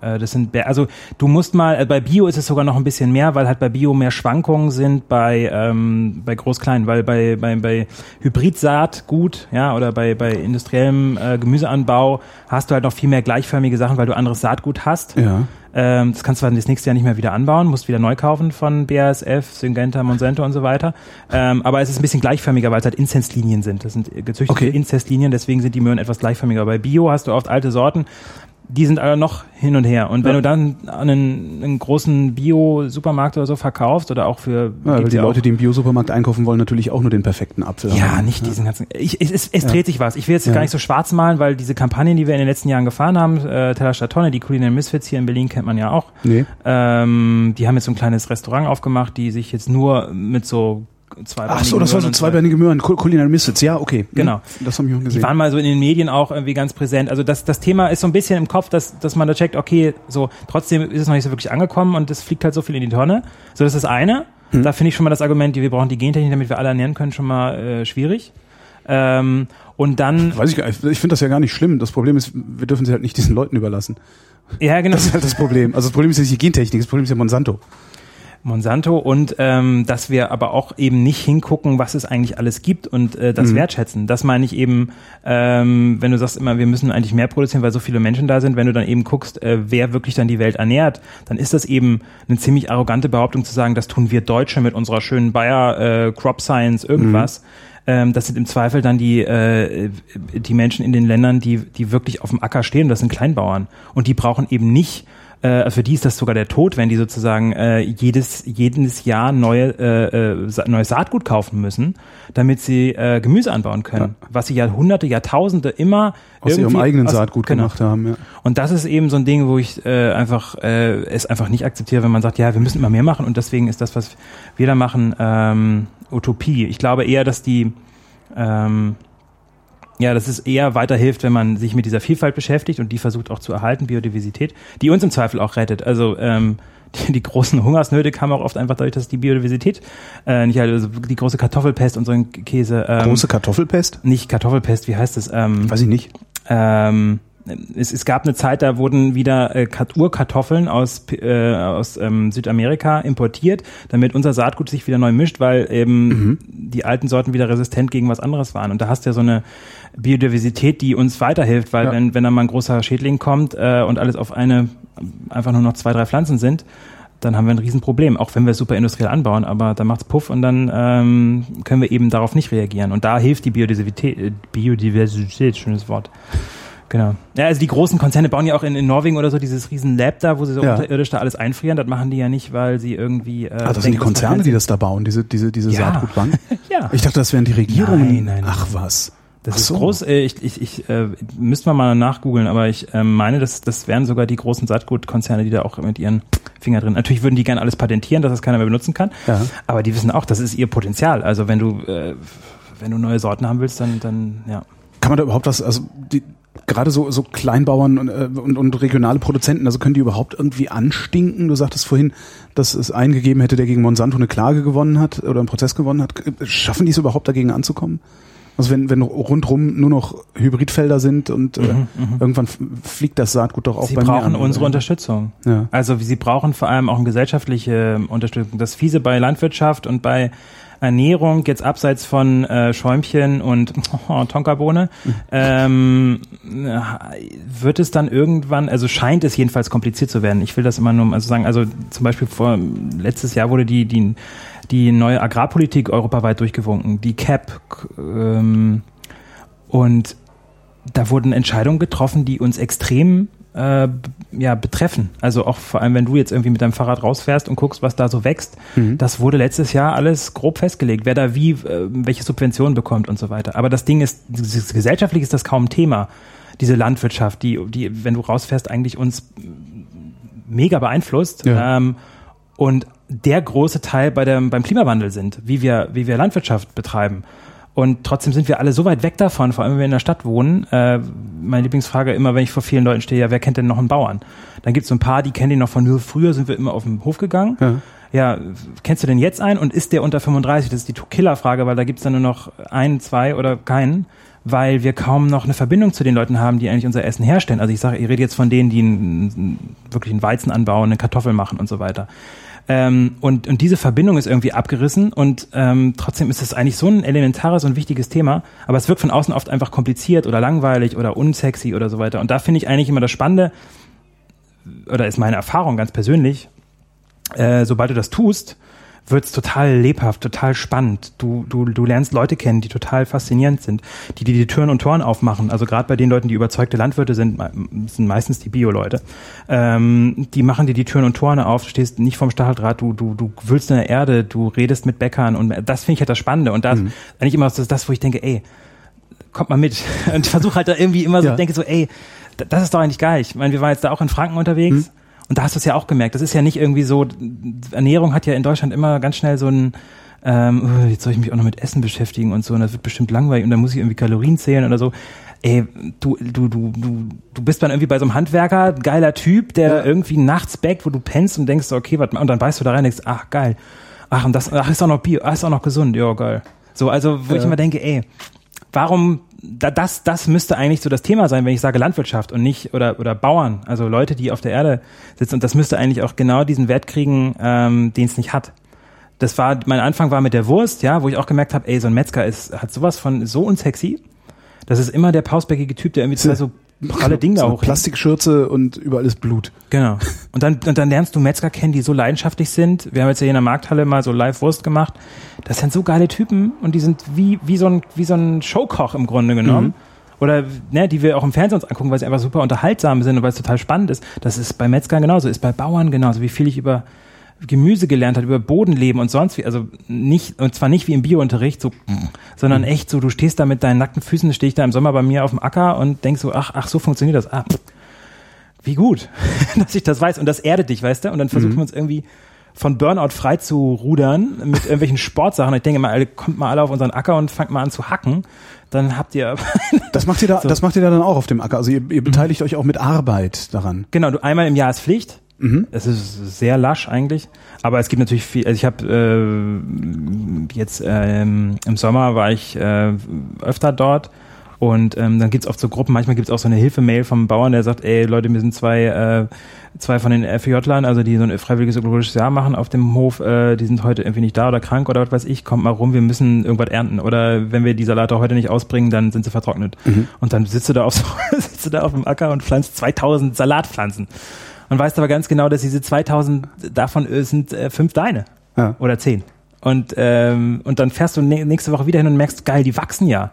Äh, Das sind, also du musst mal, äh, bei Bio ist es sogar noch ein bisschen mehr, weil halt bei Bio mehr Schwankungen sind bei, ähm, bei Groß-Klein, weil bei, bei, bei Hybridsaatgut, ja, oder bei, bei industriellem äh, Gemüseanbau hast du halt noch viel mehr gleichförmige Sachen, weil du anderes Saatgut hast. Ja. Ähm, das kannst du dann das nächste Jahr nicht mehr wieder anbauen, musst wieder neu kaufen von BASF, Syngenta, Monsanto und so weiter. Ähm, aber es ist ein bisschen gleichförmiger, weil es halt Inzestlinien sind. Das sind gezüchtete Okay. Inzestlinien, deswegen sind die Möhren etwas gleichförmiger. Bei Bio hast du oft alte Sorten, die sind aber noch hin und her. Und wenn Ja. du dann einen, einen großen Bio-Supermarkt oder so verkaufst oder auch für Ja, weil die ja Leute, die im Biosupermarkt einkaufen wollen, natürlich auch nur den perfekten Apfel ja, haben. nicht diesen ganzen. Ich, es es, es Ja. dreht sich was. Ich will jetzt Ja. gar nicht so schwarz malen, weil diese Kampagnen, die wir in den letzten Jahren gefahren haben, äh, Teller statt Tonne, die Culinary Misfits hier in Berlin kennt man ja auch. Nee. Ähm, die haben jetzt so ein kleines Restaurant aufgemacht, die sich jetzt nur mit so zwei Ach so, das war so zweibeinige Möhren, Culinary Misfits. Ja, okay. Genau. Hm, Das habe ich mal Die gesehen. waren mal so in den Medien auch irgendwie ganz präsent. Also das, das Thema ist so ein bisschen im Kopf, dass, dass man da checkt, okay, so trotzdem ist es noch nicht so wirklich angekommen und es fliegt halt so viel in die Tonne. So, das ist das eine. Hm. Da finde ich schon mal das Argument, die wir brauchen die Gentechnik, damit wir alle ernähren können, schon mal äh, schwierig. Ähm, und dann, Weiß ich gar nicht. Ich finde das ja gar nicht schlimm. Das Problem ist, wir dürfen sie halt nicht diesen Leuten überlassen. ja genau, Das ist halt das Problem. Also das Problem ist ja nicht die Gentechnik, das Problem ist ja Monsanto. Monsanto und ähm, dass wir aber auch eben nicht hingucken, was es eigentlich alles gibt und äh, das Mhm. wertschätzen. Das meine ich eben, ähm, wenn du sagst immer, wir müssen eigentlich mehr produzieren, weil so viele Menschen da sind, wenn du dann eben guckst, äh, wer wirklich dann die Welt ernährt, dann ist das eben eine ziemlich arrogante Behauptung zu sagen, das tun wir Deutsche mit unserer schönen Bayer äh, Crop Science irgendwas. Ähm, das sind im Zweifel dann die, äh, die Menschen in den Ländern, die, die wirklich auf dem Acker stehen. Das sind Kleinbauern. Und die brauchen eben nicht äh, für die ist das sogar der Tod, wenn die sozusagen äh, jedes, jedes Jahr neue, äh, äh, neues Saatgut kaufen müssen, damit sie äh, Gemüse anbauen können. Was sie Jahrhunderte, Jahrtausende immer Aus ihrem eigenen aus- Saatgut genau. gemacht haben. Ja. Und das ist eben so ein Ding, wo ich äh, einfach äh, es einfach nicht akzeptiere, wenn man sagt, ja, wir müssen immer mehr machen und deswegen ist das, was wir da machen, ähm, Utopie. Ich glaube eher, dass die ähm, ja, dass es eher weiterhilft, wenn man sich mit dieser Vielfalt beschäftigt und die versucht auch zu erhalten, Biodiversität, die uns im Zweifel auch rettet. Also ähm, die, die großen Hungersnöte kamen auch oft einfach dadurch, dass die Biodiversität äh, nicht halt, also die große Kartoffelpest und so ein Käse. Ähm, Große Kartoffelpest? nicht Kartoffelpest, wie heißt es? Ähm, Weiß ich nicht. ähm, es, es gab eine Zeit, da wurden wieder äh, Urkartoffeln aus, äh, aus ähm, Südamerika importiert, damit unser Saatgut sich wieder neu mischt, weil eben die alten Sorten wieder resistent gegen was anderes waren. Und da hast du ja so eine Biodiversität, die uns weiterhilft, weil Ja. wenn, wenn da mal ein großer Schädling kommt äh, und alles auf eine, einfach nur noch zwei, drei Pflanzen sind, dann haben wir ein Riesenproblem, auch wenn wir es super industriell anbauen, aber dann macht's Puff und dann ähm, können wir eben darauf nicht reagieren. Und da hilft die Biodiversität, äh, Biodiversität, schönes Wort. Genau. Ja, also die großen Konzerne bauen ja auch in, in Norwegen oder so dieses riesen Lab da, wo sie so Ja. unterirdisch da alles einfrieren. Das machen die ja nicht, weil sie irgendwie. Äh, Ah, das sind die denken, Konzerne, die das da bauen, diese, diese, diese Ja. Saatgutbank. Ja. Ich dachte, das wären die Regierungen. Nein, nein, Ach was. Das Ach ist so. groß. Äh, ich ich, ich äh, müsste man mal nachgoogeln, aber ich ähm, meine, das, das wären sogar die großen Saatgutkonzerne, die da auch mit ihren Finger drin. Natürlich würden die gerne alles patentieren, dass das keiner mehr benutzen kann. Ja. Aber die wissen auch, das ist ihr Potenzial. Also wenn du äh, wenn du neue Sorten haben willst, dann dann ja. Kann man da überhaupt was, also die, gerade so, so Kleinbauern und, äh, und, und regionale Produzenten, also können die überhaupt irgendwie anstinken? Du sagtest vorhin, dass es einen gegeben hätte, der gegen Monsanto eine Klage gewonnen hat oder einen Prozess gewonnen hat. Schaffen die es überhaupt dagegen anzukommen? Also wenn, wenn rundrum nur noch Hybridfelder sind und äh, irgendwann f- fliegt das Saatgut doch auch Sie bei mir brauchen an, unsere oder? Unterstützung. Ja. Also sie brauchen vor allem auch eine gesellschaftliche Unterstützung. Das Fiese bei Landwirtschaft und bei Ernährung, jetzt abseits von äh, Schäumchen und oh, Tonkabohne, ähm, wird es dann irgendwann, also scheint es jedenfalls kompliziert zu werden. Ich will das immer nur also sagen, also zum Beispiel vor letztes Jahr wurde die, die, die neue Agrarpolitik europaweit durchgewunken, die CAP. Ähm, und da wurden Entscheidungen getroffen, die uns extrem äh, ja, betreffen. Also auch vor allem, wenn du jetzt irgendwie mit deinem Fahrrad rausfährst und guckst, was da so wächst, mhm. das wurde letztes Jahr alles grob festgelegt, wer da wie, äh, welche Subventionen bekommt und so weiter. Aber das Ding ist, gesellschaftlich ist das kaum ein Thema. Diese Landwirtschaft, die, die, wenn du rausfährst, eigentlich uns mega beeinflusst. Ja. Ähm, und der große Teil bei dem, beim Klimawandel sind, wie wir, wie wir Landwirtschaft betreiben. Und trotzdem sind wir alle so weit weg davon, vor allem wenn wir in der Stadt wohnen. Äh, meine Lieblingsfrage immer, wenn ich vor vielen Leuten stehe, ja, wer kennt denn noch einen Bauern? Dann gibt es so ein paar, die kennen den noch von nur früher, sind wir immer auf den Hof gegangen. Ja. ja. kennst du denn jetzt einen und ist der unter 35? Das ist die Killerfrage, weil da gibt es dann nur noch einen, zwei oder keinen, weil wir kaum noch eine Verbindung zu den Leuten haben, die eigentlich unser Essen herstellen. Also ich sage, ich rede jetzt von denen, die einen, wirklich einen Weizen anbauen, eine Kartoffel machen und so weiter. Ähm, und, und diese Verbindung ist irgendwie abgerissen und ähm, trotzdem ist es eigentlich so ein elementares und wichtiges Thema, aber es wirkt von außen oft einfach kompliziert oder langweilig oder unsexy oder so weiter. Und da finde ich eigentlich immer das Spannende, oder ist meine Erfahrung ganz persönlich, äh, sobald du das tust, wird's total lebhaft, total spannend. Du, du, du lernst Leute kennen, die total faszinierend sind, die dir die Türen und Toren aufmachen. Also gerade bei den Leuten, die überzeugte Landwirte sind, sind meistens die Bio-Leute. Ähm, die machen dir die Türen und Toren auf, du stehst nicht vom Stacheldraht, du, du, du wühlst in der Erde, du redest mit Bäckern und das finde ich halt das Spannende. Und das mhm. eigentlich immer das, das, wo ich denke, ey, kommt mal mit. Und versuche halt da irgendwie immer so, ja. denke so, ey, das ist doch eigentlich geil. Ich meine, wir waren jetzt da auch in Franken unterwegs. Mhm und da hast du es ja auch gemerkt. Das ist ja nicht irgendwie so, Ernährung hat ja in Deutschland immer ganz schnell so ein, ähm, oh, jetzt soll ich mich auch noch mit Essen beschäftigen und so, und das wird bestimmt langweilig und dann muss ich irgendwie Kalorien zählen oder so. Ey, du, du, du, du, du bist dann irgendwie bei so einem Handwerker, geiler Typ, der ja. irgendwie nachts backt, wo du pennst und denkst, okay, mal, und dann beißt du da rein und denkst, ach, geil. Ach, und das, ach, ist auch noch Bio, ach, ist auch noch gesund, ja, geil. So, also, wo ja. ich immer denke, ey, warum das, das müsste eigentlich so das Thema sein, wenn ich sage Landwirtschaft und nicht oder oder Bauern, also Leute, die auf der Erde sitzen. Und das müsste eigentlich auch genau diesen Wert kriegen, ähm, den es nicht hat. Das war mein Anfang war mit der Wurst, ja, wo ich auch gemerkt habe, ey, so ein Metzger ist hat sowas von so unsexy. Das ist immer der pausbäckige Typ, der irgendwie zwei so pralle Dinge so auch. Plastikschürze und überall ist Blut. Genau. Und dann, und dann lernst du Metzger kennen, die so leidenschaftlich sind. Wir haben jetzt ja hier in der Markthalle mal so Live-Wurst gemacht. Das sind so geile Typen und die sind wie, wie so ein, wie so ein Showkoch im Grunde genommen. Mhm. Oder, ne, die wir auch im Fernsehen uns angucken, weil sie einfach super unterhaltsam sind und weil es total spannend ist. Das ist bei Metzgern genauso, ist bei Bauern genauso. Wie viel ich über Gemüse gelernt hat, über Bodenleben und sonst wie, also nicht, und zwar nicht wie im Biounterricht, so, sondern echt so, du stehst da mit deinen nackten Füßen, stehe ich da im Sommer bei mir auf dem Acker und denkst so, ach, ach, so funktioniert das. Ah, wie gut, dass ich das weiß. Und das erdet dich, weißt du? Und dann versuchen mhm. wir uns irgendwie von Burnout frei zu rudern mit irgendwelchen Sportsachen. Ich denke mal, kommt mal alle auf unseren Acker und fangt mal an zu hacken. Dann habt ihr. das macht ihr da, so. das macht ihr da dann auch auf dem Acker. Also ihr, ihr beteiligt mhm. euch auch mit Arbeit daran. Genau, du einmal im Jahr ist Pflicht. Mhm. Es ist sehr lasch eigentlich, aber es gibt natürlich viel. Also ich habe äh, jetzt ähm, im Sommer war ich äh, öfter dort und ähm, dann gibt's oft so Gruppen. Manchmal gibt's auch so eine Hilfemail vom Bauern, der sagt, ey Leute, wir sind zwei äh, zwei von den FJ-Lern, also die so ein freiwilliges ökologisches Jahr machen auf dem Hof, äh, die sind heute irgendwie nicht da oder krank oder was weiß ich, kommt mal rum, wir müssen irgendwas ernten. Oder wenn wir die Salate heute nicht ausbringen, dann sind sie vertrocknet. Mhm. Und dann sitzt du da auf so, sitzt du da auf dem Acker und pflanzt 2000 Salatpflanzen und weißt aber ganz genau, dass diese 2000 davon äh, sind äh, fünf deine ja. oder zehn. Und, ähm, und dann fährst du nächste Woche wieder hin und merkst, geil, die wachsen ja.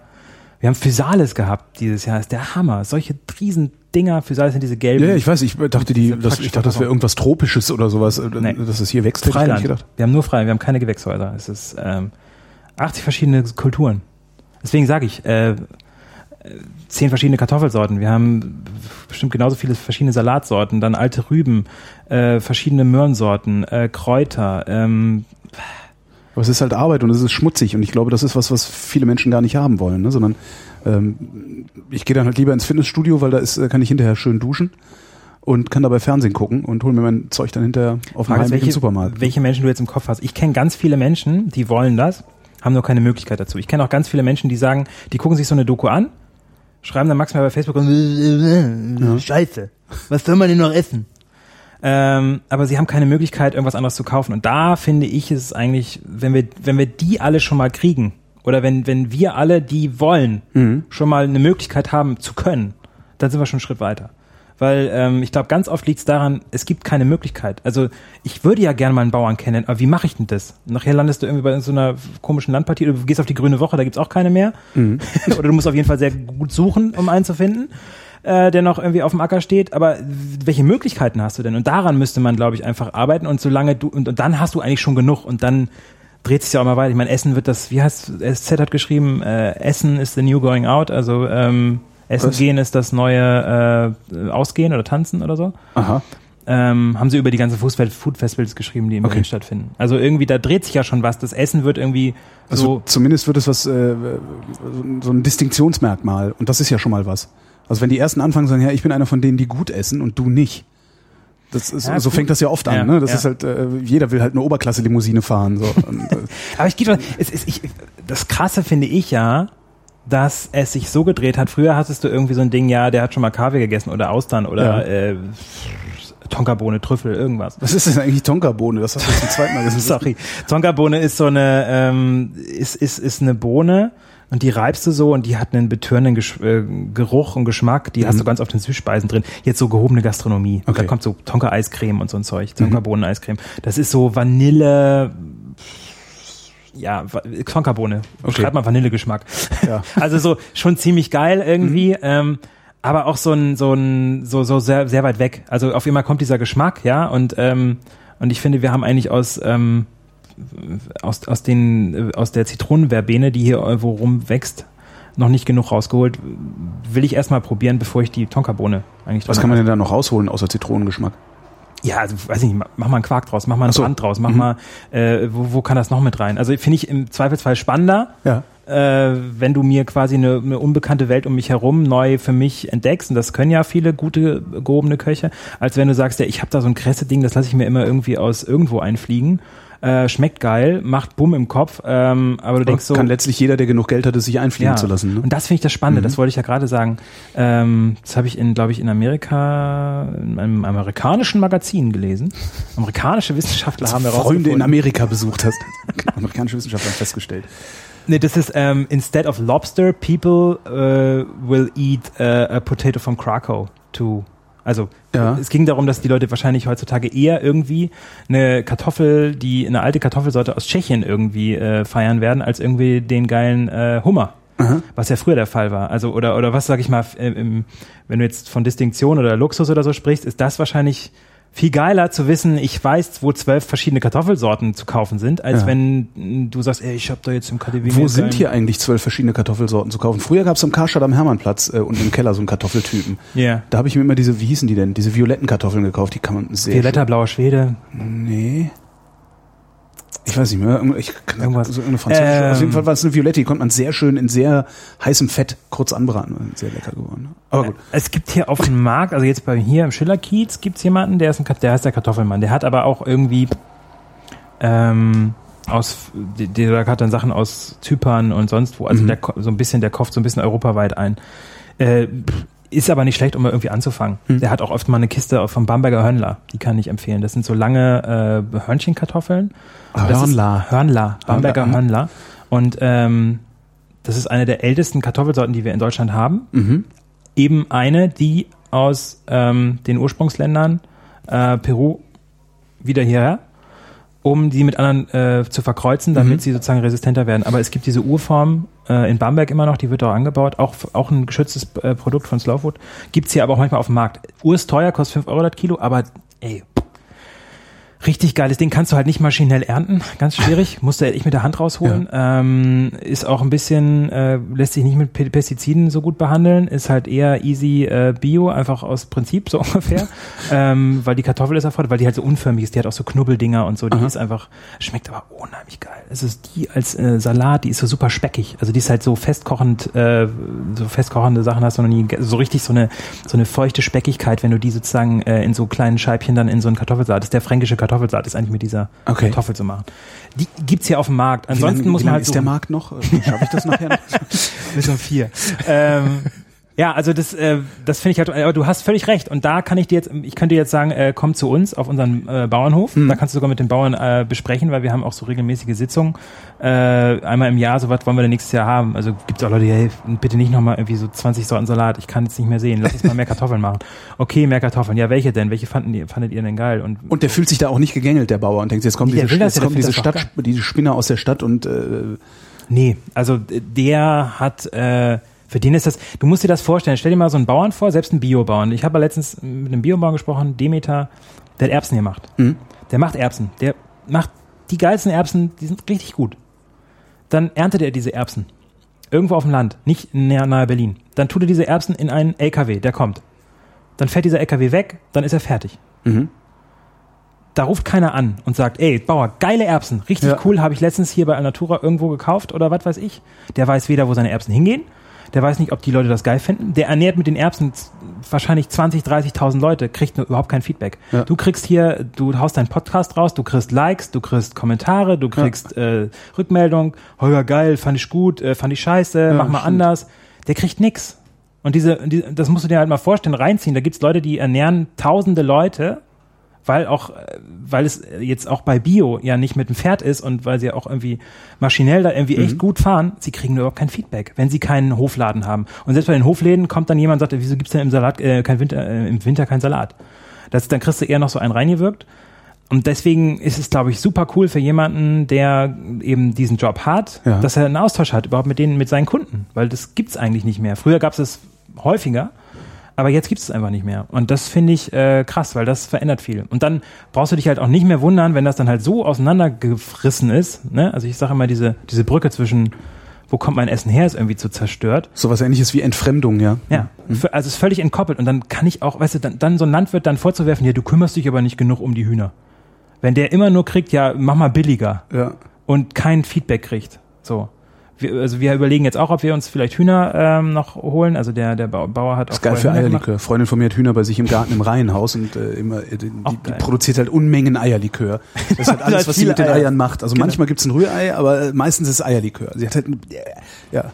Wir haben Physalis gehabt dieses Jahr, ist der Hammer. Solche riesen Dinger, Physalis sind diese gelben. Ja, ich weiß, ich dachte, die, das, ich dachte, das wäre irgendwas Tropisches oder sowas, äh, nee. dass es hier wächst. Freiland. Ich gedacht. Wir haben nur frei, wir haben keine Gewächshäuser. Es ist ähm, 80 verschiedene Kulturen. Deswegen sage ich, äh, zehn verschiedene Kartoffelsorten. Wir haben bestimmt genauso viele verschiedene Salatsorten, dann alte Rüben, äh, verschiedene Möhrensorten, äh, Kräuter. Ähm, aber es ist halt Arbeit und es ist schmutzig und ich glaube, das ist was, was viele Menschen gar nicht haben wollen, ne? sondern ähm, ich gehe dann halt lieber ins Fitnessstudio, weil da ist, kann ich hinterher schön duschen und kann dabei Fernsehen gucken und hole mir mein Zeug dann hinterher auf dem Heimweg im Supermarkt. Welche Menschen du jetzt im Kopf hast. Ich kenne ganz viele Menschen, die wollen das, haben nur keine Möglichkeit dazu. Ich kenne auch ganz viele Menschen, die sagen, die gucken sich so eine Doku an schreiben dann maximal bei Facebook und ja. Scheiße, was soll man denn noch essen? Ähm, aber sie haben keine Möglichkeit, irgendwas anderes zu kaufen. Und da finde ich es eigentlich, wenn wir, wenn wir die alle schon mal kriegen, oder wenn, wenn wir alle, die wollen, mhm. schon mal eine Möglichkeit haben zu können, dann sind wir schon einen Schritt weiter. Weil ähm, ich glaube, ganz oft liegt es daran, es gibt keine Möglichkeit. Also ich würde ja gerne mal einen Bauern kennen, aber wie mache ich denn das? Nachher landest du irgendwie bei so einer komischen Landpartie oder du gehst auf die grüne Woche, da gibt's auch keine mehr. Mhm. oder du musst auf jeden Fall sehr gut suchen, um einen zu finden. äh, der noch irgendwie auf dem Acker steht, aber welche Möglichkeiten hast du denn? Und daran müsste man, glaube ich, einfach arbeiten und solange du, und, und dann hast du eigentlich schon genug und dann dreht sich ja auch mal weiter. Ich meine, Essen wird das, wie heißt, SZ hat geschrieben, äh, Essen is the new going out, also ähm, Essen Was? gehen ist das neue äh, Ausgehen oder Tanzen oder so. Aha. Ähm, haben sie über die ganzen Food Festivals geschrieben, die in Berlin Okay. stattfinden. Also irgendwie, da dreht sich ja schon was. Das Essen wird irgendwie Also so. zumindest wird es was, äh, so ein Distinktionsmerkmal. Und das ist ja schon mal was. Also wenn die ersten anfangen sagen, ja, ich bin einer von denen, die gut essen und du nicht. Das ist, Ja, so gut. fängt das ja oft an. Ja, ne? Das ja. ist halt, äh, jeder will halt eine Oberklasse-Limousine fahren. So. Und, äh, Aber ich gehe schon, es ist, ich, das Krasse finde ich ja, dass es sich so gedreht hat. Früher hattest du irgendwie so ein Ding, ja, der hat schon mal Kaviar gegessen oder Austern oder Ja. äh, Tonkabohne, Trüffel, irgendwas. was ist denn eigentlich Tonkabohne? Das hast du zum zweiten Mal gesagt. Sorry. Tonkabohne ist so eine, ähm, ist, ist, ist eine Bohne und die reibst du so und die hat einen betörenden Gesch äh, Geruch und Geschmack. Die hast du ganz oft in Süßspeisen drin. Jetzt so gehobene Gastronomie. Okay. Da kommt so Tonka-Eiscreme und so ein Zeug. Tonkabohnen-Eiscreme. Das ist so Vanille, ja, Tonkabohne. Okay. Schreib mal Vanillegeschmack. Ja. Also so schon ziemlich geil irgendwie. Ähm, aber auch so ein, so ein, so, so sehr, sehr weit weg. Also auf einmal kommt dieser Geschmack, ja, und, ähm, und ich finde, wir haben eigentlich aus, ähm, aus, aus den, äh, aus der Zitronenverbene, die hier irgendwo rumwächst, noch nicht genug rausgeholt. Will ich erstmal probieren, bevor ich die Tonkabohne eigentlich Was kann man denn da noch rausholen außer Zitronengeschmack? Ja, also weiß ich nicht, mach mal einen Quark draus, mach mal einen so. Brand draus, mach Mhm. mal, äh, wo, wo kann das noch mit rein? Also finde ich im Zweifelsfall spannender, Ja. äh, wenn du mir quasi eine, eine unbekannte Welt um mich herum neu für mich entdeckst, und das können ja viele gute gehobene Köche, als wenn du sagst, ja, ich habe da so ein Kresse-Ding, das lasse ich mir immer irgendwie aus irgendwo einfliegen, äh, schmeckt geil, macht Bumm im Kopf, ähm, aber du denkst so, kann letztlich jeder, der genug Geld hat, es sich einfliegen zu lassen. Ne? und das finde ich das Spannende, das wollte ich ja gerade sagen. Ähm, das habe ich in, glaube ich, in Amerika, in einem amerikanischen Magazin gelesen. Amerikanische Wissenschaftler haben Freunde in herausgefunden. Amerika besucht hast. Amerikanische Wissenschaftler haben festgestellt. Nee, das ist ähm, instead of lobster, people uh, will eat uh, a potato from Krakow to also Ja. es ging darum, dass die Leute wahrscheinlich heutzutage eher irgendwie eine Kartoffel, die eine alte Kartoffelsorte aus Tschechien irgendwie äh, feiern werden, als irgendwie den geilen äh, Hummer. Was ja früher der Fall war. Also oder oder was sag ich mal, äh, im, wenn du jetzt von Distinktion oder Luxus oder so sprichst, ist das wahrscheinlich viel geiler zu wissen, ich weiß, wo zwölf verschiedene Kartoffelsorten zu kaufen sind, als Ja. wenn du sagst, ey, ich habe da jetzt im KDW Wo sind hier eigentlich zwölf verschiedene Kartoffelsorten zu kaufen? Früher gab es am Karstadt am Hermannplatz äh, und im Keller so einen Kartoffeltypen. Ja. Da habe ich mir immer diese, wie hießen die denn? Diese violetten Kartoffeln gekauft. Die kann man sehr. Violetta, blauer Schwede. Nee. Ich weiß nicht mehr. Ich kann Irgendwas. So eine französische. Ähm. Auf jeden Fall war es eine Violette. Die konnte man sehr schön in sehr heißem Fett kurz anbraten. Sehr lecker geworden. Aber gut. Es gibt hier auf dem Markt, also jetzt bei hier im Schillerkiez gibt's jemanden, der ist ein, der heißt der Kartoffelmann. Der hat aber auch irgendwie ähm, aus, der hat dann Sachen aus Zypern und sonst wo. Also Mhm. der so ein bisschen, der kauft so ein bisschen europaweit ein. Äh, ist aber nicht schlecht, um mal irgendwie anzufangen. Mhm. Der hat auch oft mal eine Kiste vom Bamberger Hörnler. Die kann ich empfehlen. Das sind so lange äh, Hörnchenkartoffeln. Ist- Hörnler. Hörnler. Bamberger Hörnler. Hörnler. Und ähm, das ist eine der ältesten Kartoffelsorten, die wir in Deutschland haben Mhm. eben eine, die aus ähm, den Ursprungsländern äh, Peru wieder hierher, um die mit anderen äh, zu verkreuzen, damit Mhm. sie sozusagen resistenter werden. Aber es gibt diese Urform äh, in Bamberg immer noch, die wird auch angebaut, auch, auch ein geschütztes äh, Produkt von Slowfood. Gibt's hier aber auch manchmal auf dem Markt. Urs teuer, kostet 5 Euro das Kilo, aber ey, Richtig geiles Ding, kannst du halt nicht maschinell ernten, ganz schwierig, musst du halt echt mit der Hand rausholen. Ähm, ist auch ein bisschen, äh, lässt sich nicht mit Pe- Pestiziden so gut behandeln, ist halt eher easy äh, Bio, einfach aus Prinzip so ungefähr, ähm, weil die Kartoffel ist erfordert, weil die halt so unförmig ist, die hat auch so Knubbeldinger und so, die Aha. ist einfach, schmeckt aber unheimlich geil. Es ist die als äh, Salat, die ist so super speckig, also die ist halt so festkochend, äh, so festkochende Sachen hast du noch nie, so richtig so eine, so eine feuchte Speckigkeit, wenn du die sozusagen äh, in so kleinen Scheibchen dann in so einen Kartoffelsalat, das ist der fränkische Kartoffelsalat, ist eigentlich mit dieser Okay. Kartoffel zu machen. Die gibt's hier auf dem Markt. Wie Ansonsten lange- muss wie man halt ist der suchen. Markt noch? Schaffe ich das nachher? noch? Bis um vier. ähm, ja, also das, äh, das finde ich halt, aber du hast völlig recht. Und da kann ich dir jetzt, ich könnte dir jetzt sagen, äh, komm zu uns auf unseren äh, Bauernhof. Mhm. Da kannst du sogar mit den Bauern äh, besprechen, weil wir haben auch so regelmäßige Sitzungen. Äh, einmal im Jahr, so was wollen wir denn nächstes Jahr haben. Also gibt auch Leute, die, hey, bitte nicht nochmal irgendwie so 20 Sorten Salat, ich kann jetzt nicht mehr sehen. Lass uns mal mehr Kartoffeln machen. Okay, mehr Kartoffeln. Ja, welche denn? Welche fanden ihr, fandet ihr denn geil? Und, Und der fühlt sich da auch nicht gegängelt, der Bauer, und denkt, jetzt kommt Nee, diese, das jetzt kommt diese Stadt, diese Spinner aus der Stadt und äh, Nee, also der hat, äh, Für den ist das, du musst dir das vorstellen, stell dir mal so einen Bauern vor, selbst einen Biobauern. Ich habe letztens mit einem Biobauern gesprochen, Demeter, der hat Erbsen gemacht. Mhm. Der macht Erbsen. Der macht die geilsten Erbsen, die sind richtig gut. Dann erntet er diese Erbsen. Irgendwo auf dem Land, nicht nahe Berlin. Dann tut er diese Erbsen in einen LKW, der kommt. Dann fährt dieser LKW weg, dann ist er fertig. Mhm. Da ruft keiner an und sagt, ey, Bauer, geile Erbsen, richtig Ja. cool, habe ich letztens hier bei Alnatura irgendwo gekauft oder was weiß ich. Der weiß weder, wo seine Erbsen hingehen, der weiß nicht, ob die Leute das geil finden. Der ernährt mit den Erbsen wahrscheinlich 20, 30.000 Leute, kriegt nur überhaupt kein Feedback. Ja. Du kriegst hier, du haust deinen Podcast raus, du kriegst Likes, du kriegst Kommentare, du kriegst äh, Rückmeldung, Holger geil, fand ich gut, äh, fand ich scheiße, mach mal stimmt. anders. Der kriegt nix. Und diese, die, das musst du dir halt mal vorstellen, reinziehen. Da gibt's Leute, die ernähren tausende Leute, weil auch, äh, weil es jetzt auch bei Bio ja nicht mit dem Pferd ist und weil sie auch irgendwie maschinell da irgendwie echt gut fahren, sie kriegen überhaupt kein Feedback, wenn sie keinen Hofladen haben. Und selbst bei den Hofläden kommt dann jemand und sagt, wieso gibt's denn im Salat, äh, kein Winter, äh, im Winter kein Salat? Das, dann kriegst du eher noch so einen reingewirkt. Und deswegen ist es, glaube ich, super cool für jemanden, der eben diesen Job hat, Ja. dass er einen Austausch hat, überhaupt mit denen, mit seinen Kunden. Weil das gibt's eigentlich nicht mehr. Früher gab's es häufiger, aber jetzt gibt's es einfach nicht mehr. Und das finde ich äh, krass, weil das verändert viel. Und dann brauchst du dich halt auch nicht mehr wundern, wenn das dann halt so auseinandergefrissen ist. Ne? Also ich sage immer, diese, diese Brücke zwischen, wo kommt mein Essen her, ist irgendwie zu zerstört. Sowas ähnliches wie Entfremdung, ja. Ja, Für- also es ist völlig entkoppelt. Und dann kann ich auch, weißt du, dann, dann so ein Landwirt dann vorzuwerfen, ja, du kümmerst dich aber nicht genug um die Hühner. Wenn der immer nur kriegt, ja, mach mal billiger Ja. und kein Feedback kriegt. So. Wir, also wir überlegen jetzt auch, ob wir uns vielleicht Hühner ähm, noch holen. Also der, der Bau- Bauer hat Das auch ist geil für. Eierlikör. Freundin von mir hat Hühner bei sich im Garten im Reihenhaus und äh, immer, äh, die, die, produziert halt Unmengen Eierlikör. Das ist halt alles, was sie mit den Eier. Eiern macht. Also manchmal gibt's ein Rührei, aber äh, meistens ist es Eierlikör. Sie hat halt, ein- ja.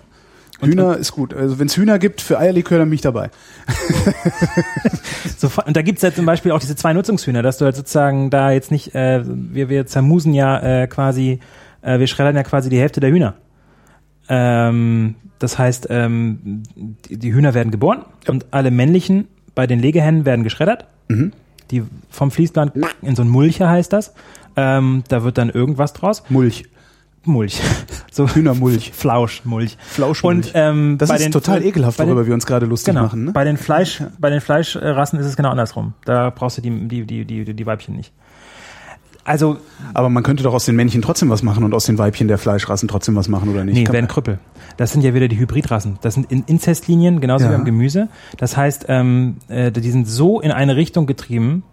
Hühner ist gut. Also wenn es Hühner gibt für Eierlikör, dann bin ich dabei. So, und da gibt's ja zum Beispiel auch diese zwei Nutzungshühner, dass du halt sozusagen da jetzt nicht, äh, wir, wir zermusen ja äh, quasi, äh, wir schreddern ja quasi die Hälfte der Hühner. Ähm, das heißt, ähm, die, die Hühner werden geboren und alle männlichen bei den Legehennen werden geschreddert. Mhm. Die vom Fließband in so ein Mulcher heißt das. Ähm, da wird dann irgendwas draus. Mulch. Mulch. So Hühnermulch. Flauschmulch. Flauschmulch. Und ähm, Das ist den, total ekelhaft, den- worüber wir uns gerade lustig Genau. machen. Ne? Bei den Fleisch, bei den Fleischrassen ist es genau andersrum. Da brauchst du die, die, die, die, die Weibchen nicht. Also, Aber man könnte doch aus den Männchen trotzdem was machen und aus den Weibchen der Fleischrassen trotzdem was machen, oder nicht? nee, werden Krüppel. Das sind ja wieder die Hybridrassen. Das sind in Inzestlinien, genauso Ja. wie beim Gemüse. Das heißt, ähm, äh, die sind so in eine Richtung getrieben,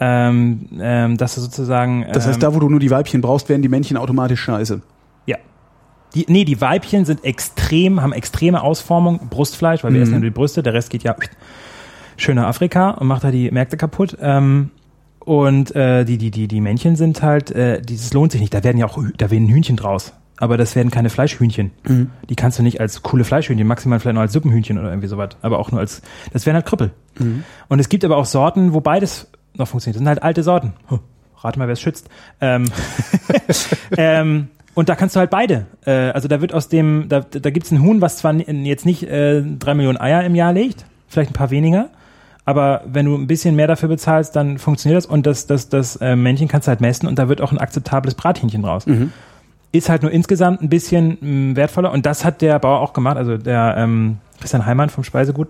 ähm, ähm, dass du sozusagen. das heißt, ähm, da wo du nur die Weibchen brauchst, werden die Männchen automatisch scheiße. Ja. Die, nee, die Weibchen sind extrem, haben extreme Ausformung, Brustfleisch, weil wir Mhm. essen ja nur die Brüste, der Rest geht ja schön nach Afrika und macht da die Märkte kaputt. Ähm, und äh, die, die, die, die Männchen sind halt, äh, dieses lohnt sich nicht. Da werden ja auch, da werden Hühnchen draus. Aber das werden keine Fleischhühnchen. Mhm. Die kannst du nicht als coole Fleischhühnchen, maximal vielleicht nur als Suppenhühnchen oder irgendwie sowas. Aber auch nur als, das wären halt Krüppel. Mhm. Und es gibt aber auch Sorten, wo beides noch funktioniert. Das sind halt alte Sorten. Huh, rate mal, wer es schützt. Ähm, ähm, und da kannst du halt beide. Äh, also da wird aus dem, da, da gibt's ein Huhn, was zwar jetzt nicht äh, drei Millionen Eier im Jahr legt, vielleicht ein paar weniger, aber wenn du ein bisschen mehr dafür bezahlst, dann funktioniert das und das, das, das äh, Männchen kannst du halt messen und da wird auch ein akzeptables Brathähnchen draus. Ist halt nur insgesamt ein bisschen mh, wertvoller und das hat der Bauer auch gemacht, also der ähm, Christian Heimann vom Speisegut,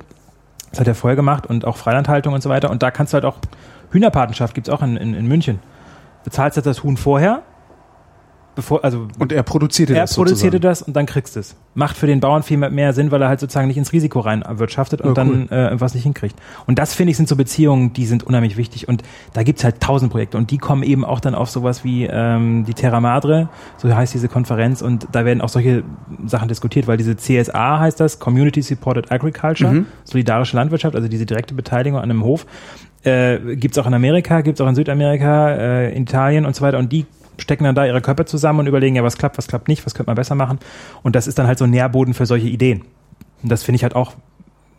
das hat er vorher gemacht und auch Freilandhaltung und so weiter und da kannst du halt auch, Hühnerpatenschaft gibt's auch in, in, in München. Bezahlst halt das Huhn vorher, bevor, also Und er produzierte er das produzierte sozusagen. das und dann kriegst du es. Macht für den Bauern viel mehr- Sinn, weil er halt sozusagen nicht ins Risiko rein erwirtschaftet und Ja, cool. dann äh, was nicht hinkriegt. Und das finde ich sind so Beziehungen, die sind unheimlich wichtig und da gibt's halt tausend Projekte und die kommen eben auch dann auf sowas wie ähm, die Terra Madre, so heißt diese Konferenz und da werden auch solche Sachen diskutiert, weil diese CSA heißt das, Community Supported Agriculture, Mhm. solidarische Landwirtschaft, also diese direkte Beteiligung an einem Hof, äh, gibt's auch in Amerika, gibt's auch in Südamerika, äh, in Italien und so weiter und die stecken dann da ihre Köpfe zusammen und überlegen, ja, was klappt, was klappt nicht, was könnte man besser machen. Und das ist dann halt so ein Nährboden für solche Ideen. Und das finde ich halt auch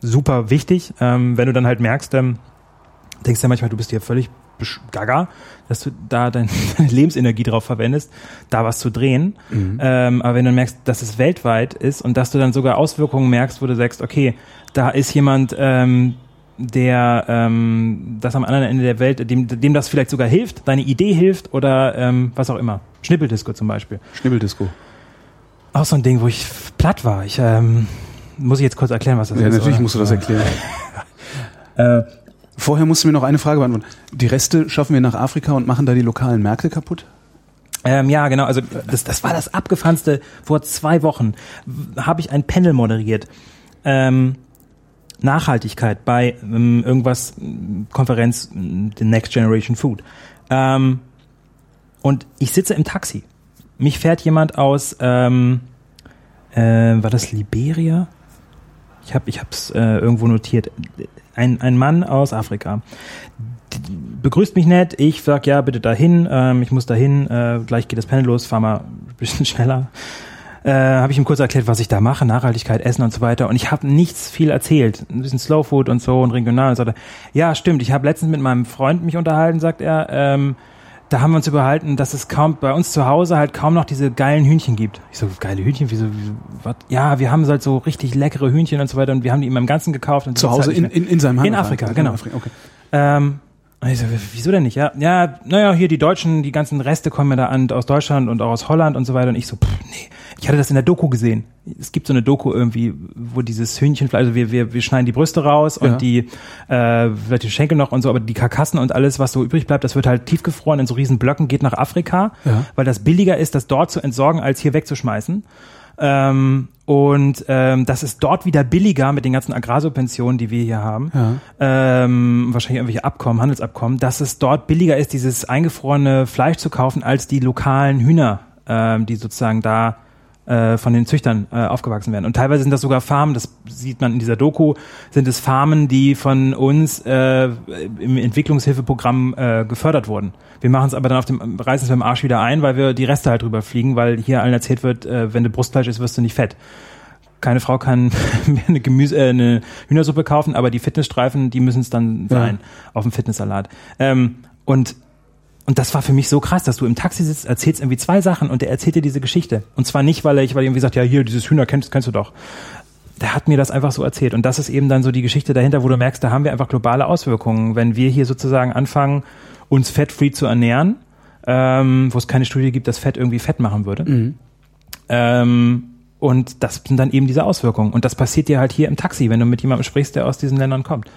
super wichtig, ähm, wenn du dann halt merkst, ähm, denkst ja manchmal, du bist hier völlig gaga, dass du da dein, deine Lebensenergie drauf verwendest, da was zu drehen. Ähm, aber wenn du merkst, dass es weltweit ist und dass du dann sogar Auswirkungen merkst, wo du sagst, okay, da ist jemand, ähm, der ähm, das am anderen Ende der Welt, dem, dem das vielleicht sogar hilft, deine Idee hilft oder ähm, was auch immer. Schnippeldisco zum Beispiel. Schnibbeldisco. Auch so ein Ding, wo ich platt war. Ich ähm, muss ich jetzt kurz erklären, was das Ja, ist? natürlich oder? musst du das erklären. Äh, Vorher musst du mir noch eine Frage beantworten. Die Reste schaffen wir nach Afrika und machen da die lokalen Märkte kaputt? Ähm, ja, genau. Also das, das war das abgefahrenste. Vor zwei Wochen habe ich ein Panel moderiert. Ähm, Nachhaltigkeit bei ähm, irgendwas ähm, Konferenz ähm, The Next Generation Food. Ähm, und ich sitze im Taxi. Mich fährt jemand aus, ähm, äh, war das Liberia? Ich habe, ich habe es äh, irgendwo notiert. Ein, ein Mann aus Afrika begrüßt mich nett, ich sag ja, bitte dahin, ähm, ich muss dahin, äh, gleich geht das Panel los, fahr mal ein bisschen schneller. Äh, habe ich ihm kurz erklärt, was ich da mache, Nachhaltigkeit, Essen und so weiter. Und ich habe nichts viel erzählt. Ein bisschen Slow Food und so und regional. Und so. Ja, stimmt. Ich habe letztens mit meinem Freund mich unterhalten, sagt er. Ähm, da haben wir uns überhalten, dass es kaum bei uns zu Hause halt kaum noch diese geilen Hühnchen gibt. Ich so, geile Hühnchen, wieso, wieso was? Ja, wir haben halt so richtig leckere Hühnchen und so weiter und wir haben die ihm im Ganzen gekauft. Und Zu gibt's Hause halt in, in, in seinem In Heimatland? Afrika, genau. Afrika, okay. Ähm, und ich so, wieso denn nicht? Ja, ja, naja, hier die Deutschen, die ganzen Reste kommen ja da an aus Deutschland und auch aus Holland und so weiter. Und ich so, pff, nee, ich hatte das in der Doku gesehen. Es gibt so eine Doku irgendwie, wo dieses Hühnchenfleisch, also wir, wir, wir schneiden die Brüste raus und Ja. die, äh, vielleicht die Schenkel noch und so, aber die Karkassen und alles, was so übrig bleibt, das wird halt tiefgefroren in so riesen Blöcken, geht nach Afrika, Ja. weil das billiger ist, das dort zu entsorgen, als hier wegzuschmeißen. Ähm, und ähm, das ist dort wieder billiger mit den ganzen Agrarsubventionen, die wir hier haben. Ja. Ähm, wahrscheinlich irgendwelche Abkommen, Handelsabkommen, dass es dort billiger ist, dieses eingefrorene Fleisch zu kaufen, als die lokalen Hühner, ähm, die sozusagen da äh, von den Züchtern äh, aufgewachsen werden. Und teilweise sind das sogar Farmen, das sieht man in dieser Doku, sind es Farmen, die von uns äh, im Entwicklungshilfeprogramm äh, gefördert wurden. Wir machen es aber dann auf dem, reißen es beim Arsch wieder ein, weil wir die Reste halt drüber fliegen, weil hier allen erzählt wird, äh, wenn du Brustfleisch isst, wirst du nicht fett. Keine Frau kann mir eine Gemüse, äh, eine Hühnersuppe kaufen, aber die Fitnessstreifen, die müssen es dann Ja. sein auf dem Fitnesssalat. Ähm, und und das war für mich so krass, dass du im Taxi sitzt, erzählst irgendwie zwei Sachen und der erzählt dir diese Geschichte. Und zwar nicht, weil er ich, weil er irgendwie sagt, ja, hier, dieses Hühner kennst, kennst du doch. Der hat mir das einfach so erzählt. Und das ist eben dann so die Geschichte dahinter, wo du merkst, da haben wir einfach globale Auswirkungen. Wenn wir hier sozusagen anfangen, uns fettfree zu ernähren, ähm, wo es keine Studie gibt, dass Fett irgendwie Fett machen würde. Ähm, und das sind dann eben diese Auswirkungen. Und das passiert dir halt hier im Taxi, wenn du mit jemandem sprichst, der aus diesen Ländern kommt.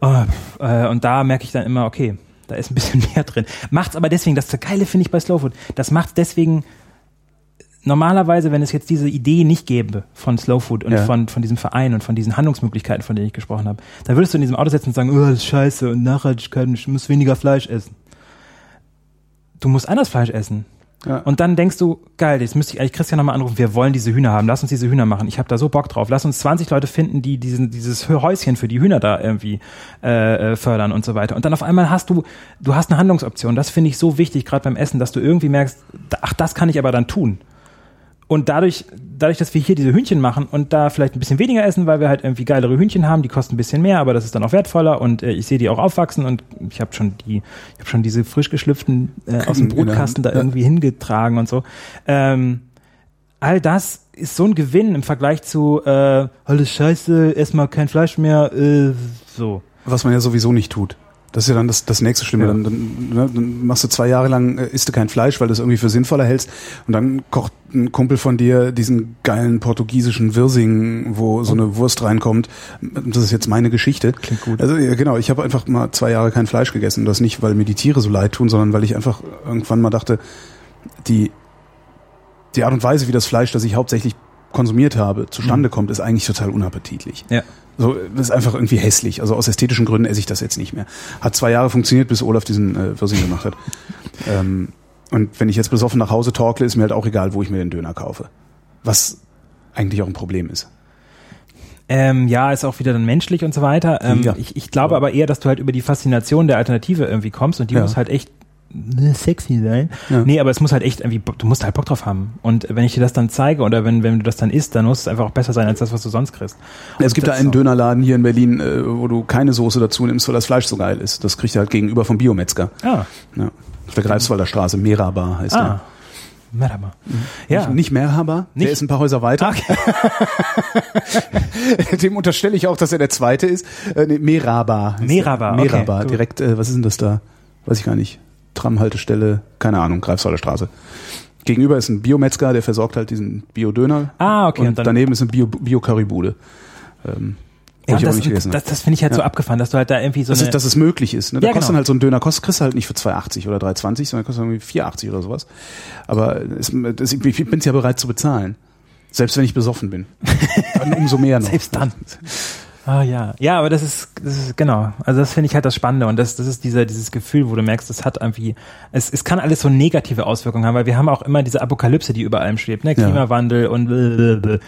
Oh, äh, und da merke ich dann immer, okay, da ist ein bisschen mehr drin. Macht's aber deswegen, das Geile finde ich bei Slow Food, das macht's deswegen, normalerweise, wenn es jetzt diese Idee nicht gäbe von Slow Food und Ja. von, von diesem Verein und von diesen Handlungsmöglichkeiten, von denen ich gesprochen habe, dann würdest du in diesem Auto sitzen und sagen, oh, das ist scheiße und Nachhaltigkeit, ich muss weniger Fleisch essen. Du musst anders Fleisch essen. Ja. Und dann denkst du, geil, jetzt müsste ich eigentlich Christian nochmal anrufen, wir wollen diese Hühner haben, lass uns diese Hühner machen. Ich habe da so Bock drauf. Lass uns 20 Leute finden, die diesen, dieses Häuschen für die Hühner da irgendwie äh, äh, fördern und so weiter. Und dann auf einmal hast du, du hast eine Handlungsoption. Das finde ich so wichtig, gerade beim Essen, dass du irgendwie merkst, ach, das kann ich aber dann tun. Und dadurch, dadurch, dass wir hier diese Hühnchen machen und da vielleicht ein bisschen weniger essen, weil wir halt irgendwie geilere Hühnchen haben, die kosten ein bisschen mehr, aber das ist dann auch wertvoller und äh, ich sehe die auch aufwachsen und ich habe schon die, ich habe schon diese frisch geschlüpften äh, aus dem der Brotkasten da irgendwie hingetragen und so. Ähm, all das ist so ein Gewinn im Vergleich zu äh, alles Scheiße, ess mal kein Fleisch mehr, äh, so. Was man ja sowieso nicht tut. Das ist ja dann das, das nächste Schlimme. Ja. Dann, dann, ne, dann machst du zwei Jahre lang, äh, isst du kein Fleisch, weil du es irgendwie für sinnvoller hältst. Und dann kocht ein Kumpel von dir diesen geilen portugiesischen Wirsing, wo so eine Wurst reinkommt. Das ist jetzt meine Geschichte. Klingt gut. Also ja, genau, ich habe einfach mal zwei Jahre kein Fleisch gegessen. Und das nicht, weil mir die Tiere so leid tun, sondern weil ich einfach irgendwann mal dachte, die, die Art und Weise, wie das Fleisch, das ich hauptsächlich konsumiert habe, zustande kommt, ist eigentlich total unappetitlich. Ja. So, das ist einfach irgendwie hässlich. Also aus ästhetischen Gründen esse ich das jetzt nicht mehr. Hat zwei Jahre funktioniert, bis Olaf diesen äh, Wirsing gemacht hat. ähm, und wenn ich jetzt besoffen nach Hause torkle, ist mir halt auch egal, wo ich mir den Döner kaufe. Was eigentlich auch ein Problem ist. Ähm, ja, ist auch wieder dann menschlich und so weiter. Ähm, Ja. ich, ich glaube aber eher, dass du halt über die Faszination der Alternative irgendwie kommst und die Ja. muss halt echt sexy sein. Ja. Nee, aber es muss halt echt irgendwie, du musst halt Bock drauf haben. Und wenn ich dir das dann zeige oder wenn, wenn du das dann isst, dann muss es einfach auch besser sein als das, was du sonst kriegst. es Und gibt da einen auch- Dönerladen hier in Berlin, äh, wo du keine Soße dazu nimmst, weil das Fleisch so geil ist. Das kriegst du halt gegenüber vom Biometzger. Ah, Ja. Auf der Greifswalder Straße, Merabar heißt ah. Merhaba. der. Ja. Nicht, nicht Merhaba, Nicht- der ist ein paar Häuser weiter. Dem unterstelle ich auch, dass er der zweite ist. Äh, nee, Meraba. Meraba, der. okay, Meraba, gut. direkt, äh, was ist denn das da? Weiß ich gar nicht. Tramhaltestelle, keine Ahnung, Greifswalder Straße. Gegenüber ist ein Biometzger, der versorgt halt diesen Biodöner. Ah, okay. Und, Und daneben ist Bio- Bio-Currybude. ähm, wo Ja, das, nicht gegessen das, das finde ich halt so Ja. abgefahren, dass du halt da irgendwie so Dass es, dass es möglich ist. Ne? Da Ja, kostet genau. dann halt so ein Döner, kostet, kriegst du halt nicht für 2,80 oder 3,20, sondern kostet irgendwie 4,80 oder sowas. Aber es, es, ich bin es ja bereit zu bezahlen. Selbst wenn ich besoffen bin. Dann umso mehr noch. Selbst dann. Ah ja, ja, aber das ist, das ist genau. Also das finde ich halt das Spannende und das, das ist dieser dieses Gefühl, wo du merkst, es hat irgendwie, es, es kann alles so negative Auswirkungen haben, weil wir haben auch immer diese Apokalypse, die über allem schwebt, ne, Ja. Klimawandel und blablabla.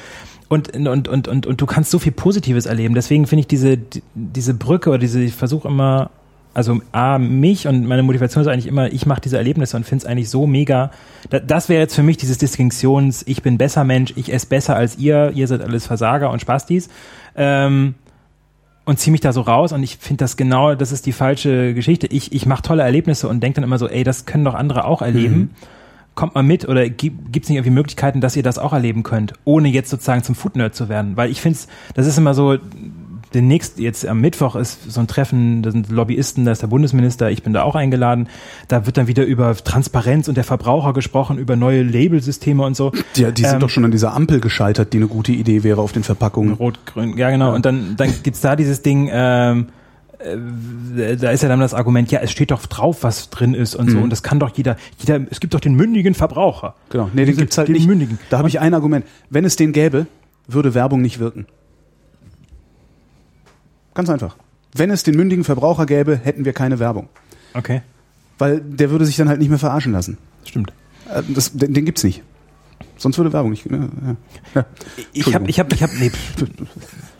und und und und und du kannst so viel Positives erleben. Deswegen finde ich diese die- diese Brücke oder diese ich versuche immer also A, mich und meine Motivation ist eigentlich immer, ich mache diese Erlebnisse und finde es eigentlich so mega. Da, das wäre jetzt für mich dieses Distinktions, ich bin besser Mensch, ich esse besser als ihr, ihr seid alles Versager und Spastis. Ähm, und ziehe mich da so raus und ich finde das genau, das ist die falsche Geschichte. Ich, ich mache tolle Erlebnisse und denke dann immer so, ey, das können doch andere auch erleben. Kommt mal mit oder gibt es nicht irgendwie Möglichkeiten, dass ihr das auch erleben könnt, ohne jetzt sozusagen zum Food-Nerd zu werden? Weil ich finde, das ist immer so, demnächst, jetzt am Mittwoch ist so ein Treffen, da sind Lobbyisten, da ist der Bundesminister, ich bin da auch eingeladen. Da wird dann wieder über Transparenz und der Verbraucher gesprochen, über neue Labelsysteme und so. Die, die sind Ähm, doch schon an dieser Ampel gescheitert, die eine gute Idee wäre auf den Verpackungen. Rot, grün, ja genau. Und dann, dann gibt's da dieses Ding, ähm, äh, da ist ja dann das Argument, ja, es steht doch drauf, was drin ist und so. Und das kann doch jeder, jeder, es gibt doch den mündigen Verbraucher. Genau. Nee, den Diese- gibt's halt den nicht. Mündigen. Da habe ich ein Argument. Wenn es den gäbe, würde Werbung nicht wirken. Ganz einfach. Wenn es den mündigen Verbraucher gäbe, hätten wir keine Werbung. Okay, Weil der würde sich dann halt nicht mehr verarschen lassen. stimmt. Äh, Das, den, den gibt's nicht. Sonst würde Werbung nicht. ne, Ja. Ich habe, ich habe, ich habe, nee.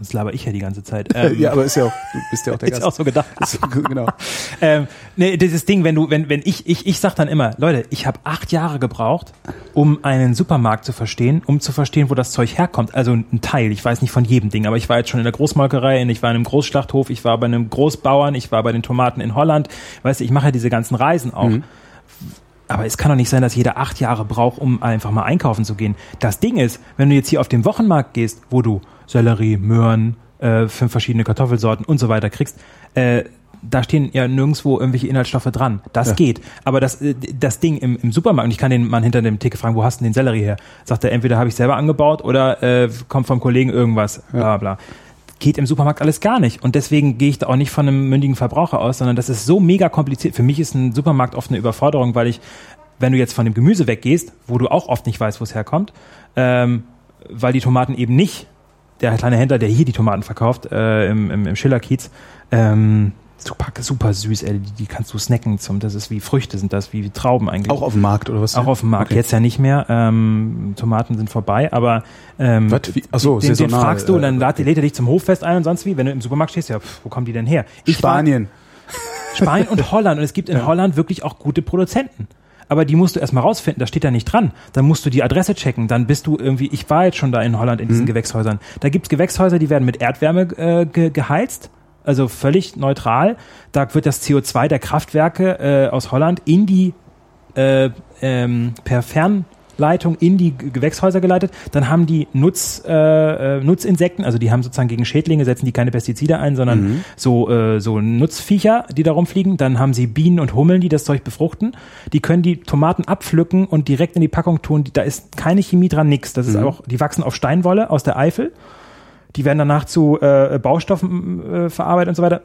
sonst laber ich ja die ganze Zeit. Ähm, ja, aber ist ja auch, du bist ja auch der ist Gast. auch so gedacht. Ist- genau. ähm, nee, dieses Ding, wenn du, wenn, wenn ich, ich, ich sag dann immer, Leute, ich habe acht Jahre gebraucht, um einen Supermarkt zu verstehen, um zu verstehen, wo das Zeug herkommt. Also ein Teil, ich weiß nicht von jedem Ding, aber ich war jetzt schon in der Großmolkerei, ich war in einem Großschlachthof, ich war bei einem Großbauern, ich war bei den Tomaten in Holland. Weißt du, ich mache ja diese ganzen Reisen auch. Aber es kann doch nicht sein, dass jeder acht Jahre braucht, um einfach mal einkaufen zu gehen. Das Ding ist, wenn du jetzt hier auf den Wochenmarkt gehst, wo du Sellerie, Möhren, äh, fünf verschiedene Kartoffelsorten und so weiter kriegst, äh, da stehen ja nirgendwo irgendwelche Inhaltsstoffe dran. Das Ja. geht. Aber das, äh, das Ding im, im Supermarkt, und ich kann den Mann hinter dem Ticket fragen, wo hast du denn den Sellerie her? Sagt er, entweder habe ich selber angebaut oder äh, kommt vom Kollegen irgendwas, bla bla. Geht im Supermarkt alles gar nicht. Und deswegen gehe ich da auch nicht von einem mündigen Verbraucher aus, sondern das ist so mega kompliziert. Für mich ist ein Supermarkt oft eine Überforderung, weil ich, wenn du jetzt von dem Gemüse weggehst, wo du auch oft nicht weißt, wo es herkommt, ähm, weil die Tomaten eben nicht, der kleine Händler, der hier die Tomaten verkauft, äh, im, im, im Schillerkiez, ähm, super, super süß, ey, die, die kannst du snacken zum, das ist wie Früchte sind das, wie Trauben eigentlich. Auch auf dem Markt oder was? Auch auf dem Markt, Okay. jetzt ja nicht mehr. Ähm, Tomaten sind vorbei, aber ähm, Was? Wie? Ach so, den, den saisonal, fragst du und dann äh, lädt, er dich zum Hoffest ein und sonst wie. Wenn du im Supermarkt stehst, ja, pff, wo kommen die denn her? Ich war- Spanien. Spanien und Holland. Und es gibt in Holland wirklich auch gute Produzenten. Aber die musst du erstmal rausfinden, da steht da nicht dran. Dann musst du die Adresse checken. Dann bist du irgendwie, ich war jetzt schon da in Holland in Mhm. diesen Gewächshäusern. Da gibt's Gewächshäuser, die werden mit Erdwärme äh, ge geheizt. Also völlig neutral. Da wird das CO2 der Kraftwerke äh, aus Holland in die äh, ähm, per Fernleitung in die Gewächshäuser geleitet. Dann haben die Nutz, äh, äh, Nutzinsekten, also die haben sozusagen gegen Schädlinge, setzen die keine Pestizide ein, sondern so, äh, so Nutzviecher, die da rumfliegen. Dann haben sie Bienen und Hummeln, die das Zeug befruchten. Die können die Tomaten abpflücken und direkt in die Packung tun. Da ist keine Chemie dran, nix. Das ist auch, die wachsen auf Steinwolle aus der Eifel. Die werden danach zu äh, Baustoffen äh, verarbeitet und so weiter.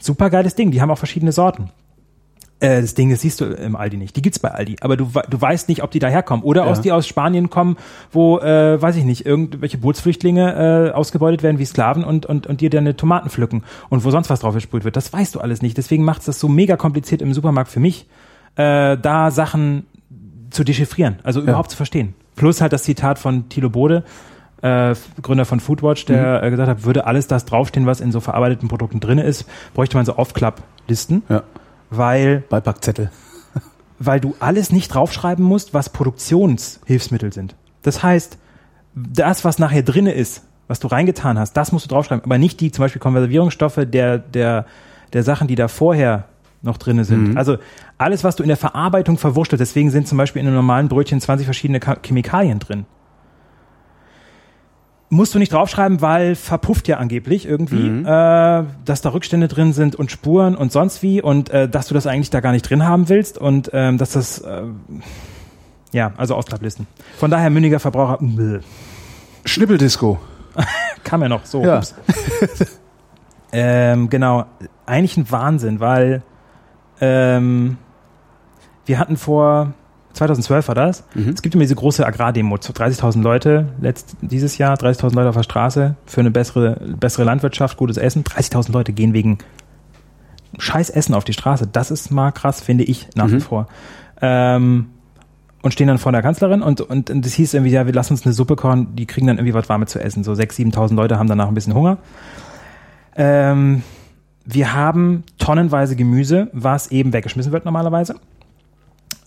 Super geiles Ding. Die haben auch verschiedene Sorten. Äh, das Ding, das siehst du im Aldi nicht. Die gibt's bei Aldi, aber du, du weißt nicht, ob die daherkommen oder Ja. aus die aus Spanien kommen, wo äh, weiß ich nicht, irgendwelche Bootsflüchtlinge äh, ausgebeutet werden wie Sklaven und und und dir deine Tomaten pflücken und wo sonst was drauf gesprüht wird. Das weißt du alles nicht. Deswegen macht's das so mega kompliziert im Supermarkt für mich, äh, da Sachen zu dechiffrieren, also überhaupt zu verstehen. Plus halt das Zitat von Thilo Bode, äh, Gründer von Foodwatch, der äh, gesagt hat, würde alles das draufstehen, was in so verarbeiteten Produkten drin ist, bräuchte man so Aufklapplisten, Ja. weil Beipackzettel. weil du alles nicht draufschreiben musst, was Produktionshilfsmittel sind. Das heißt, das, was nachher drinne ist, was du reingetan hast, das musst du draufschreiben, aber nicht die zum Beispiel Konservierungsstoffe der, der, der Sachen, die da vorher noch drinne sind. Also alles, was du in der Verarbeitung verwurschtelt, deswegen sind zum Beispiel in einem normalen Brötchen 20 verschiedene Ka- Chemikalien drin. Musst du nicht draufschreiben, weil verpufft ja angeblich irgendwie, äh, dass da Rückstände drin sind und Spuren und sonst wie und äh, dass du das eigentlich da gar nicht drin haben willst und ähm, dass das äh, Ja, also Ausklapplisten. Von daher mündiger Verbraucher. Bäh. Schnippeldisco. Kam ja noch so. Ja. ups. ähm, genau. Eigentlich ein Wahnsinn, weil ähm, wir hatten vor 2012 war das. Es gibt immer diese große Agrardemo, 30.000 Leute letzt, dieses Jahr, 30.000 Leute auf der Straße für eine bessere, bessere Landwirtschaft, gutes Essen. 30.000 Leute gehen wegen scheiß Essen auf die Straße. Das ist mal krass, finde ich nach wie vor. Ähm, und stehen dann vor der Kanzlerin und, und, und das hieß irgendwie, ja, wir lassen uns eine Suppe kochen, die kriegen dann irgendwie was Warmes zu essen. So 6.000, 7.000 Leute haben danach ein bisschen Hunger. Ähm, wir haben tonnenweise Gemüse, was eben weggeschmissen wird normalerweise.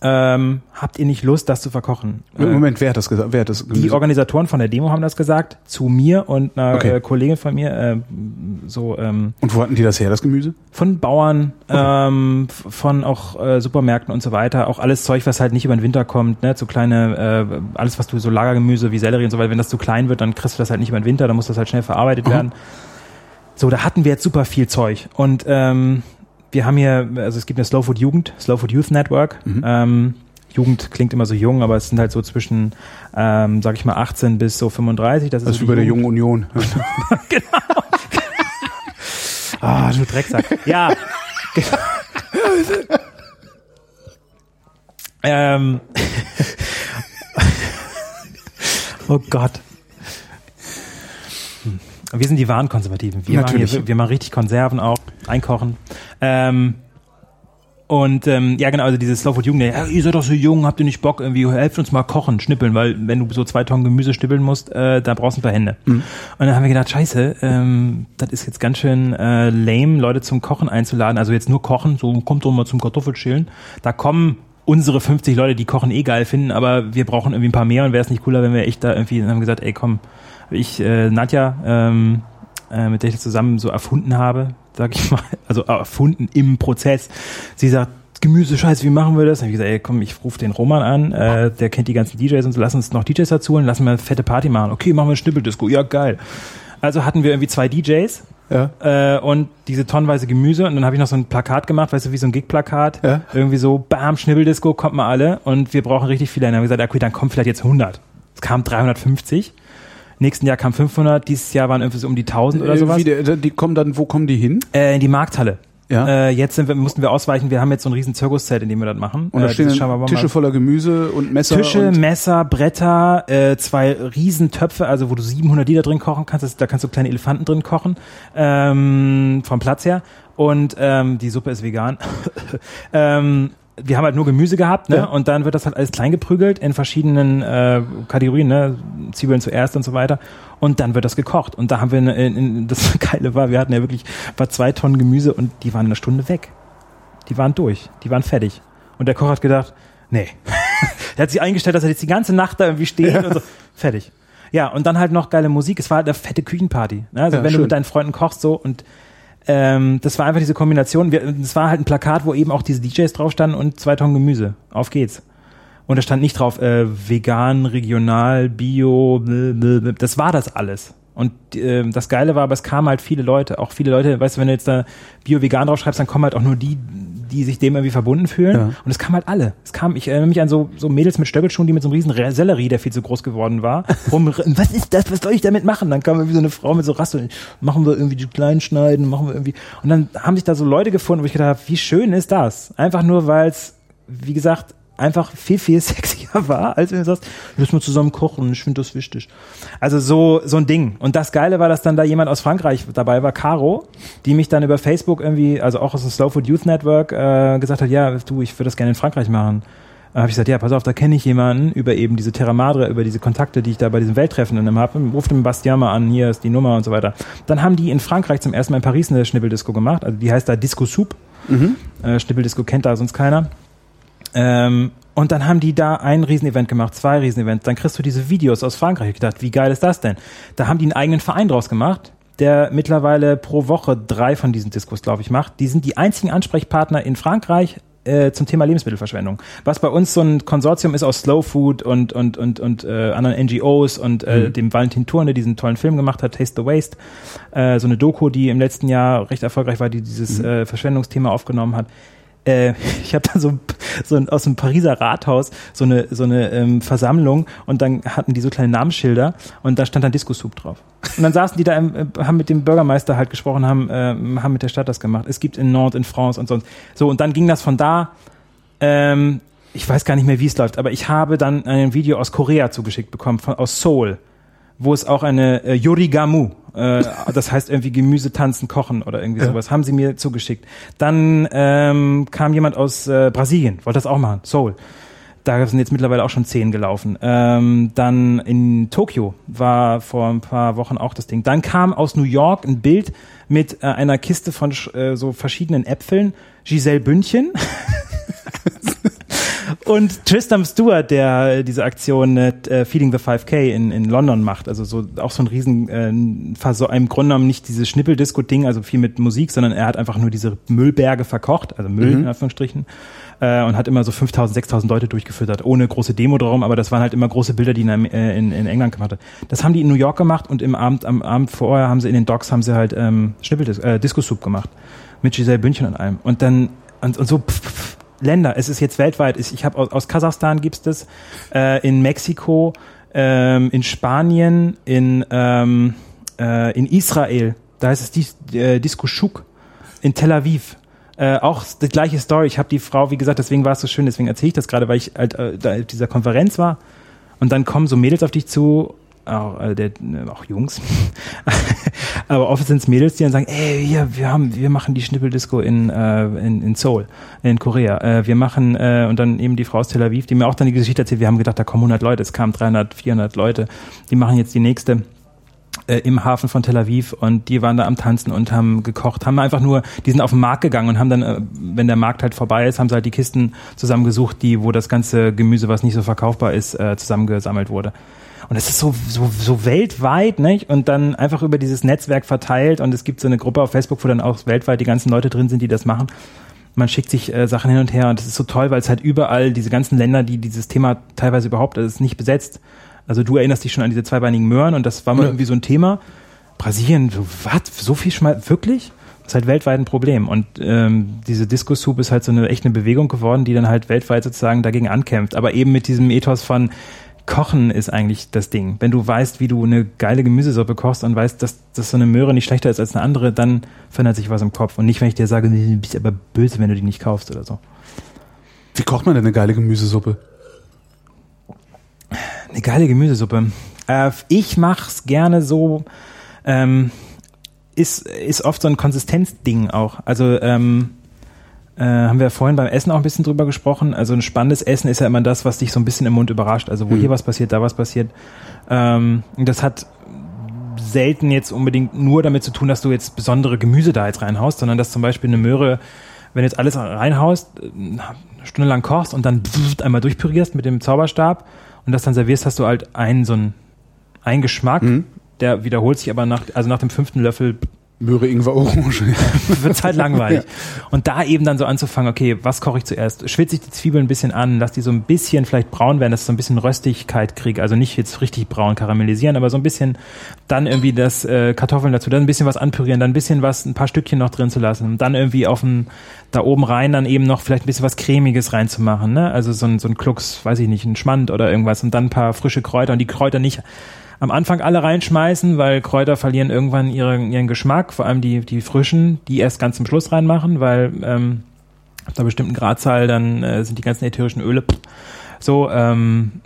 Ähm, habt ihr nicht Lust, das zu verkochen? Äh, Moment, wer hat das gesagt? Wer hat das die Organisatoren von der Demo haben das gesagt, zu mir und einer Okay. äh, Kollegin von mir, äh, so ähm, Und wo hatten die das her, das Gemüse? von Bauern, ähm, f- von auch äh, Supermärkten und so weiter, auch alles Zeug, was halt nicht über den Winter kommt, ne, so kleine, äh, alles was du so Lagergemüse wie Sellerie und so weiter, wenn das zu klein wird, dann kriegst du das halt nicht über den Winter, dann muss das halt schnell verarbeitet werden. So, da hatten wir jetzt super viel Zeug und ähm, wir haben hier, also es gibt eine Slow Food Jugend, Slow Food Youth Network. Ähm, Jugend klingt immer so jung, aber es sind halt so zwischen, ähm, sag ich mal, 18 bis so 35. Das ist Also so wie bei der. Jungen Union. Ah, du Drecksack. Ja. ähm. oh Gott. Wir sind die wahren Konservativen. Wir machen, hier, wir machen richtig Konserven auch, einkochen. Ähm, und ähm, ja, genau, also diese Slow Food Jugend, ja, ihr seid doch so jung, habt ihr nicht Bock, irgendwie, helft uns mal kochen, schnippeln, weil wenn du so zwei Tonnen Gemüse schnippeln musst, äh, da brauchst du ein paar Hände. Und dann haben wir gedacht, scheiße, ähm, das ist jetzt ganz schön äh, lame, Leute zum Kochen einzuladen, also jetzt nur kochen, so kommt doch mal zum Kartoffelschälen. Da kommen unsere 50 Leute, die Kochen eh geil finden, aber wir brauchen irgendwie ein paar mehr und wäre es nicht cooler, wenn wir echt da irgendwie, dann haben wir gesagt, ey komm, ich, äh, Nadja, ähm, äh, mit der ich das zusammen so erfunden habe, sag ich mal, also erfunden im Prozess. Sie sagt, Gemüse, scheiße, wie machen wir das? Dann habe ich gesagt, ey, komm, ich rufe den Roman an, äh, der kennt die ganzen DJs und so, lass uns noch DJs dazu holen, lassen wir eine fette Party machen. Okay, machen wir eine Schnippeldisco, ja geil. Also hatten wir irgendwie zwei DJs Ja. äh, und diese tonnenweise Gemüse und dann habe ich noch so ein Plakat gemacht, weißt du, wie so ein Gig-Plakat. Ja. Irgendwie so, bam, Schnibbeldisco, kommt mal alle und wir brauchen richtig viele. Und dann haben wir gesagt, okay, dann kommen vielleicht jetzt 100. Es kamen 350. Nächsten Jahr kamen 500, dieses Jahr waren irgendwie so um die 1000 oder Äh, sowas. Wie der, die kommen dann, wo kommen die hin? Äh, in die Markthalle. Ja. Äh, jetzt wir, mussten wir ausweichen. Wir haben jetzt so ein riesen Zirkuszelt, in dem wir das machen. Und da äh, stehen Tische voller Gemüse und Messer. Tische, und Messer, Bretter, äh, zwei Riesentöpfe, also wo du 700 Liter drin kochen kannst. Das, da kannst du kleine Elefanten drin kochen, ähm, vom Platz her. Und ähm, die Suppe ist vegan. ähm, wir haben halt nur Gemüse gehabt, ne? Ja. Und dann wird das halt alles klein geprügelt in verschiedenen äh, Kategorien, ne? Zwiebeln zuerst und so weiter. Und dann wird das gekocht. Und da haben wir, in, in, das Geile war, wir hatten ja wirklich war zwei Tonnen Gemüse und die waren eine Stunde weg. Die waren durch, die waren fertig. Und der Koch hat gedacht, nee. er hat sich eingestellt, dass er jetzt die ganze Nacht da irgendwie steht und so. Fertig. Ja, und dann halt noch geile Musik. Es war halt eine fette Küchenparty. Ne? Also Ja, wenn schön. du mit deinen Freunden kochst so und ähm, das war einfach diese Kombination. Wir- Es war halt ein Plakat, wo eben auch diese DJs drauf standen und zwei Tonnen Gemüse. Auf geht's. Und da stand nicht drauf, äh, vegan, regional, bio, blablabla. das war das alles. Und äh, das Geile war, aber es kamen halt viele Leute, auch viele Leute, weißt du, wenn du jetzt da Bio-Vegan draufschreibst, dann kommen halt auch nur die, die sich dem irgendwie verbunden fühlen. Ja. Und es kamen halt alle. Es kam, ich erinnere mich an so, so Mädels mit Stöckelschuhen, die mit so einem riesen Sellerie, der viel zu groß geworden war, rum, was ist das, was soll ich damit machen? Dann kam irgendwie so eine Frau mit so Rassel, machen wir irgendwie die kleinen schneiden, machen wir irgendwie. Und dann haben sich da so Leute gefunden, wo ich gedacht habe, wie schön ist das? Einfach nur, weil es, wie gesagt, einfach viel, viel sexier war, als wenn du sagst, lass mal zusammen kochen, ich finde das wichtig. Also so, so ein Ding. Und das Geile war, dass dann da jemand aus Frankreich dabei war, Caro, die mich dann über Facebook irgendwie, also auch aus dem Slow Food Youth Network, äh, gesagt hat, ja, du, ich würde das gerne in Frankreich machen. Da habe ich gesagt, ja, pass auf, da kenne ich jemanden über eben diese Terra Madre, über diese Kontakte, die ich da bei diesem Welttreffen dann habe. Ruf den Bastian mal an, hier ist die Nummer und so weiter. Dann haben die in Frankreich zum ersten Mal in Paris eine Schnippeldisco gemacht. Also die heißt da Disco Soup. Äh, Schnippeldisco kennt da sonst keiner. Ähm, und dann haben die da ein Riesenevent gemacht, zwei Riesenevents. Dann kriegst du diese Videos aus Frankreich. Ich gedacht, wie geil ist das denn? Da haben die einen eigenen Verein draus gemacht, der mittlerweile pro Woche drei von diesen Diskos, glaube ich, macht. Die sind die einzigen Ansprechpartner in Frankreich äh, zum Thema Lebensmittelverschwendung. Was bei uns so ein Konsortium ist aus Slow Food und und und und äh, anderen NGOs und äh, dem Valentin Thurn, der diesen tollen Film gemacht hat, Taste the Waste, äh, so eine Doku, die im letzten Jahr recht erfolgreich war, die dieses äh, Verschwendungsthema aufgenommen hat äh, ich habe da so, so aus dem Pariser Rathaus so eine so eine ähm, Versammlung und dann hatten die so kleine Namensschilder und da stand dann Disco Soup drauf. Und dann saßen die da, im, äh, haben mit dem Bürgermeister halt gesprochen, haben äh, haben mit der Stadt das gemacht. Es gibt in Nord, in France und sonst. So und dann ging das von da. Ähm, ich weiß gar nicht mehr, wie es läuft, aber ich habe dann ein Video aus Korea zugeschickt bekommen, von, aus Seoul, wo es auch eine äh, Yorigamu, äh, das heißt irgendwie Gemüse tanzen, kochen oder irgendwie Ja. sowas, haben sie mir zugeschickt. Dann ähm, kam jemand aus äh, Brasilien, wollte das auch machen, Seoul. Da sind jetzt mittlerweile auch schon zehn gelaufen. Ähm, dann in Tokio war vor ein paar Wochen auch das Ding. Dann kam aus New York ein Bild mit äh, einer Kiste von äh, so verschiedenen Äpfeln. Giselle Bündchen. Und Tristan Stewart, der äh, diese Aktion äh, Feeding the 5K in, in London macht, also so auch so ein riesen, äh, Verso- im Grunde genommen nicht dieses Schnippeldisco-Ding, also viel mit Musik, sondern er hat einfach nur diese Müllberge verkocht, also Müll in Anführungsstrichen, äh, und hat immer so 5000, 6000 Leute durchgefüttert, ohne große Demo darum, aber das waren halt immer große Bilder, die in, äh, in, in England gemacht hat. Das haben die in New York gemacht und im Abend, am Abend vorher haben sie in den Docks haben sie halt ähm, Schnippeldis äh, Disco-Soup gemacht. Mit Giselle Bündchen und allem. Und dann, und, und so, pff, pff, Länder. Es ist jetzt weltweit. Ich habe aus, aus Kasachstan gibt's das, äh, in Mexiko, ähm, in Spanien, in ähm, äh, in Israel. Da heißt es Dis, äh, Disco Shuk. In Tel Aviv. Äh, auch die gleiche Story. Ich habe die Frau, wie gesagt, deswegen war es so schön. Deswegen erzähle ich das gerade, weil ich halt äh, da auf dieser Konferenz war. Und dann kommen so Mädels auf dich zu, auch, äh, der, äh, auch Jungs, aber oft sind es Mädels, die dann sagen, ey, hier, wir haben, wir machen die Schnippeldisco in, äh, in, in Seoul, in Korea. Äh, wir machen, äh, und dann eben die Frau aus Tel Aviv, die mir auch dann die Geschichte erzählt, wir haben gedacht, da kommen 100 Leute, es kamen 300, 400 Leute, die machen jetzt die nächste äh, im Hafen von Tel Aviv und die waren da am Tanzen und haben gekocht, haben einfach nur, die sind auf den Markt gegangen und haben dann, äh, wenn der Markt halt vorbei ist, haben sie halt die Kisten zusammengesucht, die, wo das ganze Gemüse, was nicht so verkaufbar ist, zusammengesammelt wurde. Und es ist so, so, so weltweit, nicht? Und dann einfach über dieses Netzwerk verteilt und es gibt so eine Gruppe auf Facebook, wo dann auch weltweit die ganzen Leute drin sind, die das machen. Man schickt sich äh, Sachen hin und her und das ist so toll, weil es halt überall diese ganzen Länder, die dieses Thema teilweise überhaupt, das ist nicht besetzt. Also du erinnerst dich schon an diese zweibeinigen Möhren und das war mal Ja. irgendwie so ein Thema. Brasilien, so, was? So viel Schmal, wirklich? Das ist halt weltweit ein Problem. Und ähm, diese Disco Soup ist halt so eine echt eine Bewegung geworden, die dann halt weltweit sozusagen dagegen ankämpft. Aber eben mit diesem Ethos von Kochen ist eigentlich das Ding. Wenn du weißt, wie du eine geile Gemüsesuppe kochst und weißt, dass, dass so eine Möhre nicht schlechter ist als eine andere, dann verändert sich was im Kopf. Und nicht, wenn ich dir sage, du bist aber böse, wenn du die nicht kaufst oder so. Wie kocht man denn eine geile Gemüsesuppe? Eine geile Gemüsesuppe. Äh, ich mach's gerne so, ähm, ist, ist oft so ein Konsistenzding auch. Also, ähm, äh, haben wir vorhin beim Essen auch ein bisschen drüber gesprochen. Also ein spannendes Essen ist ja immer das, was dich so ein bisschen im Mund überrascht. Also wo hier was passiert, da was passiert. Ähm, das hat selten jetzt unbedingt nur damit zu tun, dass du jetzt besondere Gemüse da jetzt reinhaust, sondern dass zum Beispiel eine Möhre, wenn du jetzt alles reinhaust, eine Stunde lang kochst und dann einmal durchpürierst mit dem Zauberstab und das dann servierst, hast du halt einen so einen, einen Geschmack, der wiederholt sich aber nach, also nach dem fünften Löffel Möhre, Ingwer, Orange. wird's halt langweilig. Und da eben dann so anzufangen, okay, was koche ich zuerst? Schwitze ich die Zwiebeln ein bisschen an, lass die so ein bisschen vielleicht braun werden, dass ich so ein bisschen Röstigkeit kriege. Also nicht jetzt richtig braun karamellisieren, aber so ein bisschen dann irgendwie das äh, Kartoffeln dazu, dann ein bisschen was anpürieren, dann ein bisschen was, ein paar Stückchen noch drin zu lassen und dann irgendwie auf dem, da oben rein dann eben noch vielleicht ein bisschen was Cremiges reinzumachen, ne? Also so ein, so ein Klux, weiß ich nicht, ein Schmand oder irgendwas und dann ein paar frische Kräuter und die Kräuter nicht am Anfang alle reinschmeißen, weil Kräuter verlieren irgendwann ihren, ihren Geschmack, vor allem die, die frischen, die erst ganz zum Schluss reinmachen, weil ähm, ab einer bestimmten Gradzahl dann äh, sind die ganzen ätherischen Öle pff, so ähm,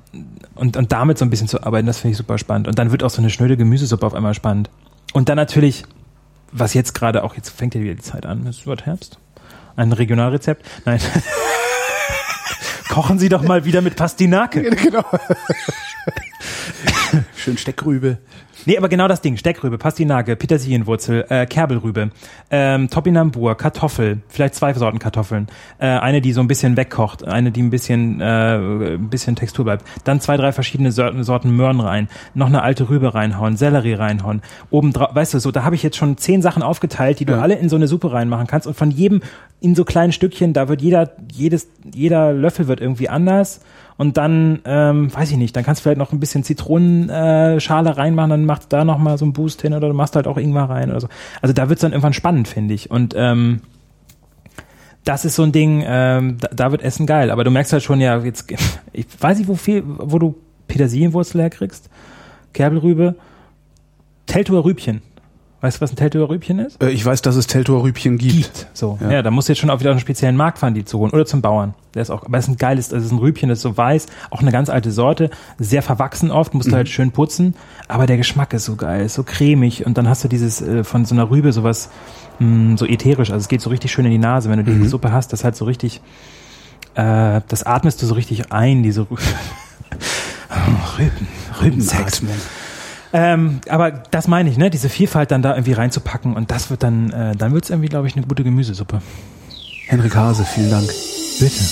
und, und damit so ein bisschen zu arbeiten, das finde ich super spannend. Und dann wird auch so eine schnöde Gemüsesuppe auf einmal spannend. Und dann natürlich, was jetzt gerade auch, jetzt fängt ja wieder die Zeit an, es wird Herbst. Ein Regionalrezept. Nein. Kochen Sie doch mal wieder mit Pastinake. genau. Schön Steckrübe. Nee, aber genau das Ding. Steckrübe, Pastinake, Petersilienwurzel, äh, Kerbelrübe, ähm, Topinambur, Kartoffel, vielleicht zwei Sorten Kartoffeln. Äh, eine, die so ein bisschen wegkocht, eine, die ein bisschen, äh, ein bisschen Textur bleibt. Dann zwei, drei verschiedene Sorten, Sorten Möhren rein. Noch eine alte Rübe reinhauen, Sellerie reinhauen. Oben drauf, weißt du, so, da habe ich jetzt schon zehn Sachen aufgeteilt, die du Ja. alle in so eine Suppe reinmachen kannst. Und von jedem in so kleinen Stückchen, da wird jeder, jedes, jeder Löffel wird irgendwie anders. Und dann, ähm, weiß ich nicht, dann kannst du vielleicht noch ein bisschen Zitronenschale Schale reinmachen, dann machst du da noch mal so einen Boost hin oder du machst halt auch Ingwer rein oder so. Also da wird's dann irgendwann spannend, finde ich. Und ähm, das ist so ein Ding, ähm, da, da wird Essen geil. Aber du merkst halt schon, ja, jetzt, ich weiß nicht, wo viel, wo du Petersilienwurzel herkriegst, Kerbelrübe, Teltower Rübchen. Weißt du, was ein Teltower Rübchen ist? Äh, ich weiß, dass es Teltower Rübchen gibt. Gibt. So. Ja. Ja. da musst du jetzt schon auch wieder auf einen speziellen Markt fahren, die zu holen. Oder zum Bauern. Der ist auch, aber es ist ein geiles, das ist ein Rübchen, das ist so weiß, auch eine ganz alte Sorte, sehr verwachsen oft, musst du halt schön putzen, aber der Geschmack ist so geil, ist so cremig und dann hast du dieses äh, von so einer Rübe sowas mh, so ätherisch, also es geht so richtig schön in die Nase, wenn du die Suppe hast, das halt so richtig, äh, das atmest du so richtig ein, diese Rübe. Oh, Rüben, Rübensex. Atmung. Ähm, aber das meine ich, ne? Diese Vielfalt dann da irgendwie reinzupacken und das wird dann, äh, dann wird's irgendwie, glaube ich, eine gute Gemüsesuppe. Henrik Hase, vielen Dank. Bitte.